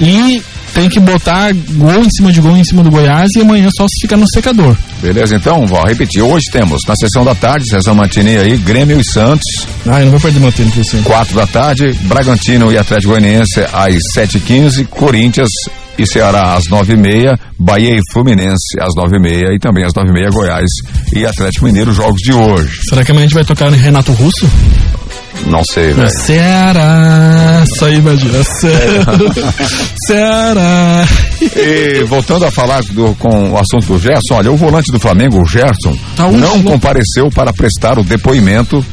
E tem que botar gol em cima de gol em cima do Goiás e amanhã só se ficar no secador. Beleza, então, vou repetir. Hoje temos, na sessão da tarde, sessão matinê aí, Grêmio e Santos. Ah, eu não vou perder meu tempo assim. Quatro da tarde, Bragantino e Atlético Goianiense às sete e quinze, Corinthians e Ceará às nove e meia, Bahia e Fluminense às nove e meia e também às nove e meia, Goiás e Atlético Mineiro, jogos de hoje. Será que amanhã a gente vai tocar no Renato Russo? Não sei, velho. Ceará, só imaginação. Ceará. E voltando a falar do- com o assunto do Gerson, olha, o volante do Flamengo, o Gerson, Tá não compareceu para prestar o depoimento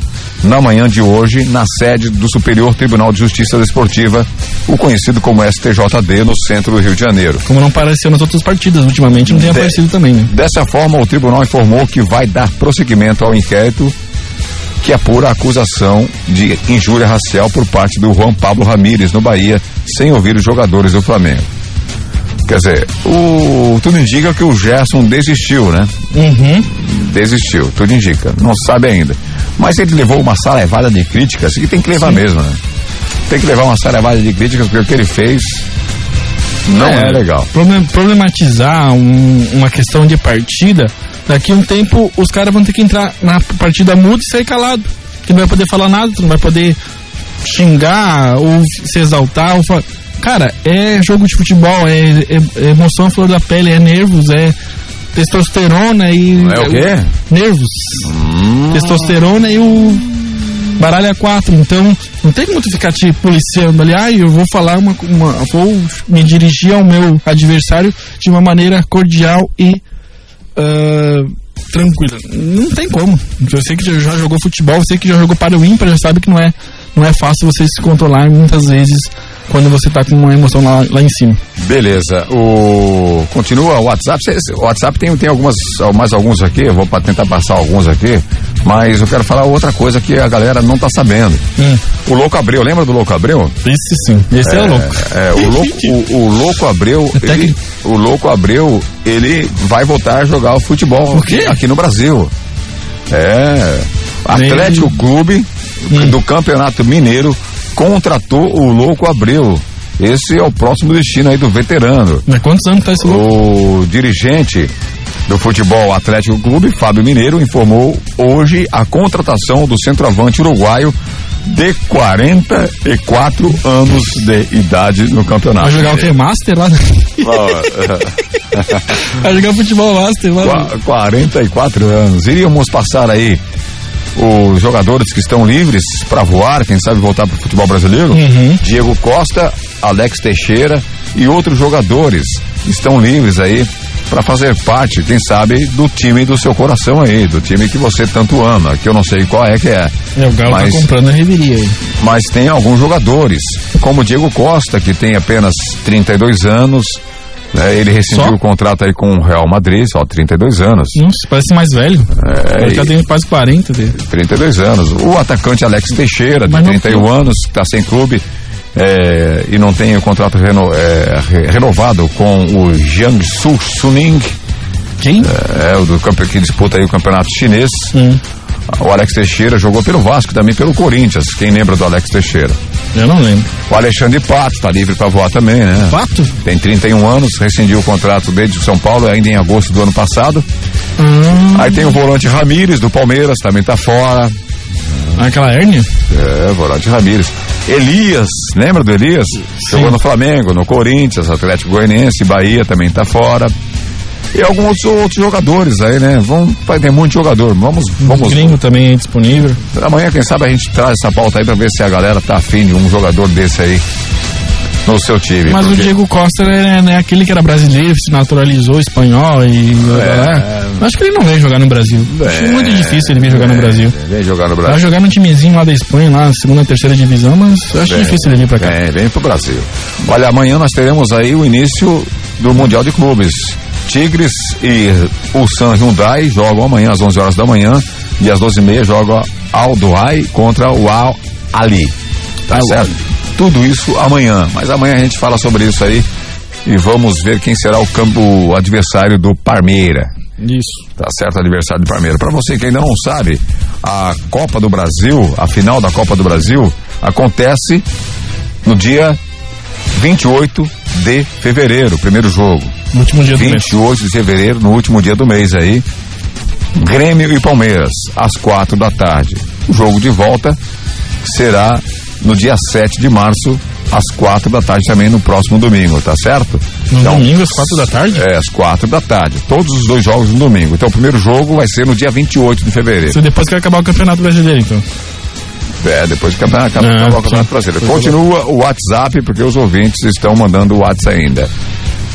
na manhã de hoje na sede do Superior Tribunal de Justiça Desportiva, o conhecido como STJD, no centro do Rio de Janeiro. Como não apareceu nas outras partidas, ultimamente não tem De- aparecido também, né? Dessa forma, o tribunal informou que vai dar prosseguimento ao inquérito que apura a acusação de injúria racial por parte do Juan Pablo Ramírez no Bahia, sem ouvir os jogadores do Flamengo. Quer dizer, o, tudo indica que o Gerson desistiu, né? Uhum. Desistiu, tudo indica. Não sabe ainda. Mas ele levou uma salevada de críticas, e tem que levar Sim. mesmo, né? Tem que levar uma salevada de críticas, porque o que ele fez não é, legal. Problem- Problematizar um- uma questão de partida, daqui um tempo os caras vão ter que entrar na partida muda e sair calado. Que não vai poder falar nada, tu não vai poder xingar ou se exaltar. Ou fa- Cara, é jogo de futebol, é, é- é emoção à flor da pele, é nervos, é testosterona e. É o quê? Nervos. Testosterona e o baralho a quatro. Então, não tem como tu ficar te policiando ali. Ah, eu vou falar uma, uma. Vou me dirigir ao meu adversário de uma maneira cordial e. ah, tranquila. Não tem como. Você que já jogou futebol, você que já jogou para o ímpar, já sabe que não é, não é fácil você se controlar muitas vezes quando você tá com uma emoção lá, lá em cima. Beleza. O continua o WhatsApp. O WhatsApp tem tem algumas mais alguns aqui. Eu vou tentar passar alguns aqui, mas eu quero falar outra coisa que a galera não tá sabendo. O Louco Abreu, lembra do Louco Abreu? Esse sim. Esse é, o louco. É, o louco, <laughs> o, o louco Abreu, ele, o louco Abreu, ele vai voltar a jogar o futebol aqui, aqui no Brasil. É. Atlético Clube do Campeonato Mineiro contratou o louco Abreu. Esse é o próximo destino aí do veterano. Mas quantos anos tá esse louco? O dirigente do futebol Atlético Clube, Fábio Mineiro, informou hoje a contratação do centroavante uruguaio de 44 anos de idade no campeonato. Vai jogar o que? Master lá? <laughs> Vai jogar futebol Master lá? Qua- 44 anos. Iríamos passar aí os jogadores que estão livres para voar, quem sabe voltar para o futebol brasileiro. Uhum. Diego Costa, Alex Teixeira e outros jogadores estão livres aí para fazer parte, quem sabe, do time do seu coração aí, do time que você tanto ama, que eu não sei qual é que é. É, o Galo Mas- tá comprando a reveria aí. mas tem alguns jogadores, como Diego Costa, que tem apenas 32 anos. Né, ele rescindiu Só? o contrato aí com o Real Madrid, só 32 anos. Nossa, parece mais velho. É, Ele já tem quase 40 dele. 32 anos. O atacante Alex Teixeira, de Mas não 31 anos, que está sem clube é, e não tem o contrato reno- é, re- renovado com o Jiangsu Suning. Quem? É, o do que disputa aí o campeonato chinês. Hum. O Alex Teixeira jogou pelo Vasco, também pelo Corinthians. Quem lembra do Alex Teixeira? Eu não lembro. O Alexandre Pato está livre para voar também, né? Pato? Tem 31 anos, rescindiu o contrato desde São Paulo, ainda em agosto do ano passado. Hum. Aí tem o volante Ramires do Palmeiras, também tá fora. Aquela hérnia? É, volante Ramires. Elias, lembra do Elias? Jogou no Flamengo, no Corinthians, Atlético Goianiense, Bahia também tá fora. E alguns outros jogadores aí, né? Vamos, vai ter muito jogador. Vamos, vamos. Gringo também aí disponível. Amanhã, quem sabe, a gente traz essa pauta aí pra ver se a galera tá afim de um jogador desse aí. no seu time. Mas porque- o Diego Costa é né, aquele que era brasileiro, se naturalizou espanhol e. É. Acho que ele não veio jogar no Brasil. Acho muito difícil ele vir jogar no Brasil. Vem jogar no Vai Brasil. jogar no timezinho lá da Espanha, lá, segunda, terceira divisão, mas acho Vem, difícil ele vir pra cá. Vem, vem pro Brasil. Olha, amanhã nós teremos aí o início do Mundial de Clubes. Tigres e o San Hyundai jogam amanhã às 11 horas da manhã e às 12h30 joga Al Duhai contra o Al Ali. Tá certo? Tudo isso amanhã, mas amanhã a gente fala sobre isso aí e vamos ver quem será o campo adversário do Parmeira. Isso. Tá certo, aniversário do Parmeira. Para você que ainda não sabe, a Copa do Brasil, a final da Copa do Brasil, acontece no dia 28 de fevereiro, primeiro jogo. No último dia do mês. 28 de fevereiro, no último dia do mês aí. Grêmio e Palmeiras, às quatro da tarde. O jogo de volta será no dia 7 de março, às quatro da tarde também no próximo domingo, tá certo? No domingo, às quatro da tarde? É, às quatro da tarde. Todos os dois jogos no domingo. Então o primeiro jogo vai ser no dia 28 de fevereiro. Isso depois que acabar o Campeonato Brasileiro, então. É, depois que acabar, acabar, acabar o sim. Campeonato Brasileiro. Foi Continua o WhatsApp, porque os ouvintes estão mandando o WhatsApp ainda.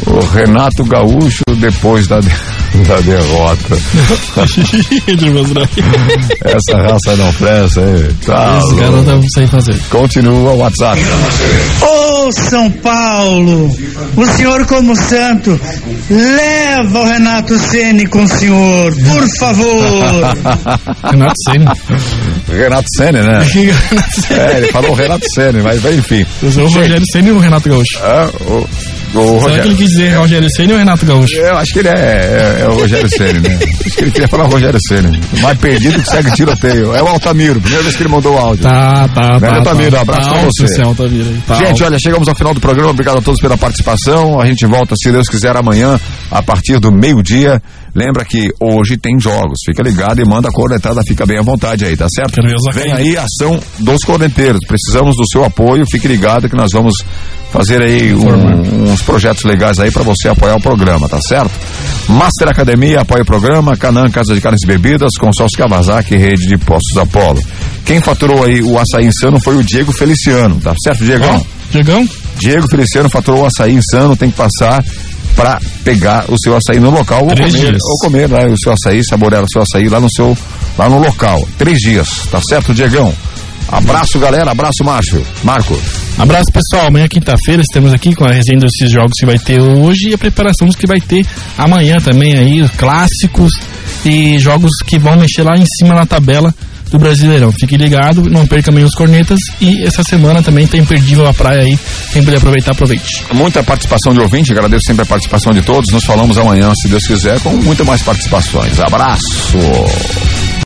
O Renato Gaúcho, depois da, de- <laughs> da derrota. <laughs> Essa raça não presta, é. Tá, Esse cara não sei fazer. Continua o WhatsApp. Ô São Paulo, o senhor como santo, leva o Renato Ceni com o senhor, por favor. <laughs> Renato Ceni. Renato Senna, né? é, ele falou Renato Senna, mas enfim. O Rogério Ceni ou o Renato Gaúcho? Ah, o, o Será Rogério. que ele quis dizer Rogério Ceni ou Renato Gaúcho? Eu acho que ele é, é, é o Rogério Ceni, né? Acho que ele queria falar Rogério Ceni. Mais perdido que segue tiroteio. É o Altamiro, primeira vez que ele mandou o áudio. Tá, tá, Né, tá. Altamiro, tá. abraço tá pra você. esse Altamiro tá Gente, alto. olha, chegamos ao final do programa. Obrigado a todos pela participação. A gente volta, se Deus quiser, amanhã, a partir do meio-dia. Lembra que hoje tem jogos. Fica ligado e manda a cornetada, fica bem à vontade aí, tá certo? Vem aí a ação dos corneteiros. Precisamos do seu apoio. Fique ligado que nós vamos fazer aí um- uns projetos legais aí para você apoiar o programa, tá certo? Master Academia apoia o programa, Canã Casa de Carnes e Bebidas, Consórcio Kawasaki Rede de Postos Apolo. Quem faturou aí o açaí insano foi o Diego Feliciano, tá certo, Diegão? Diegão? Diego Feliciano faturou o açaí insano, tem que passar para pegar o seu açaí no local ou Três comer, dias. ou comer lá o seu açaí, saborear o seu açaí lá no seu lá no local. Três dias, tá certo, Diegão? Abraço, galera. Abraço, Márcio. Marco. Abraço pessoal, amanhã quinta-feira estamos aqui com a resenha desses jogos que vai ter hoje e a preparação dos que vai ter amanhã também aí, os clássicos e jogos que vão mexer lá em cima na tabela do Brasileirão. Fique ligado, não perca também os cornetas e essa semana também tem imperdível a praia aí, quem puder aproveitar, aproveite. Muita participação de ouvinte, agradeço sempre a participação de todos. Nos falamos amanhã, se Deus quiser, com muito mais participações. Abraço.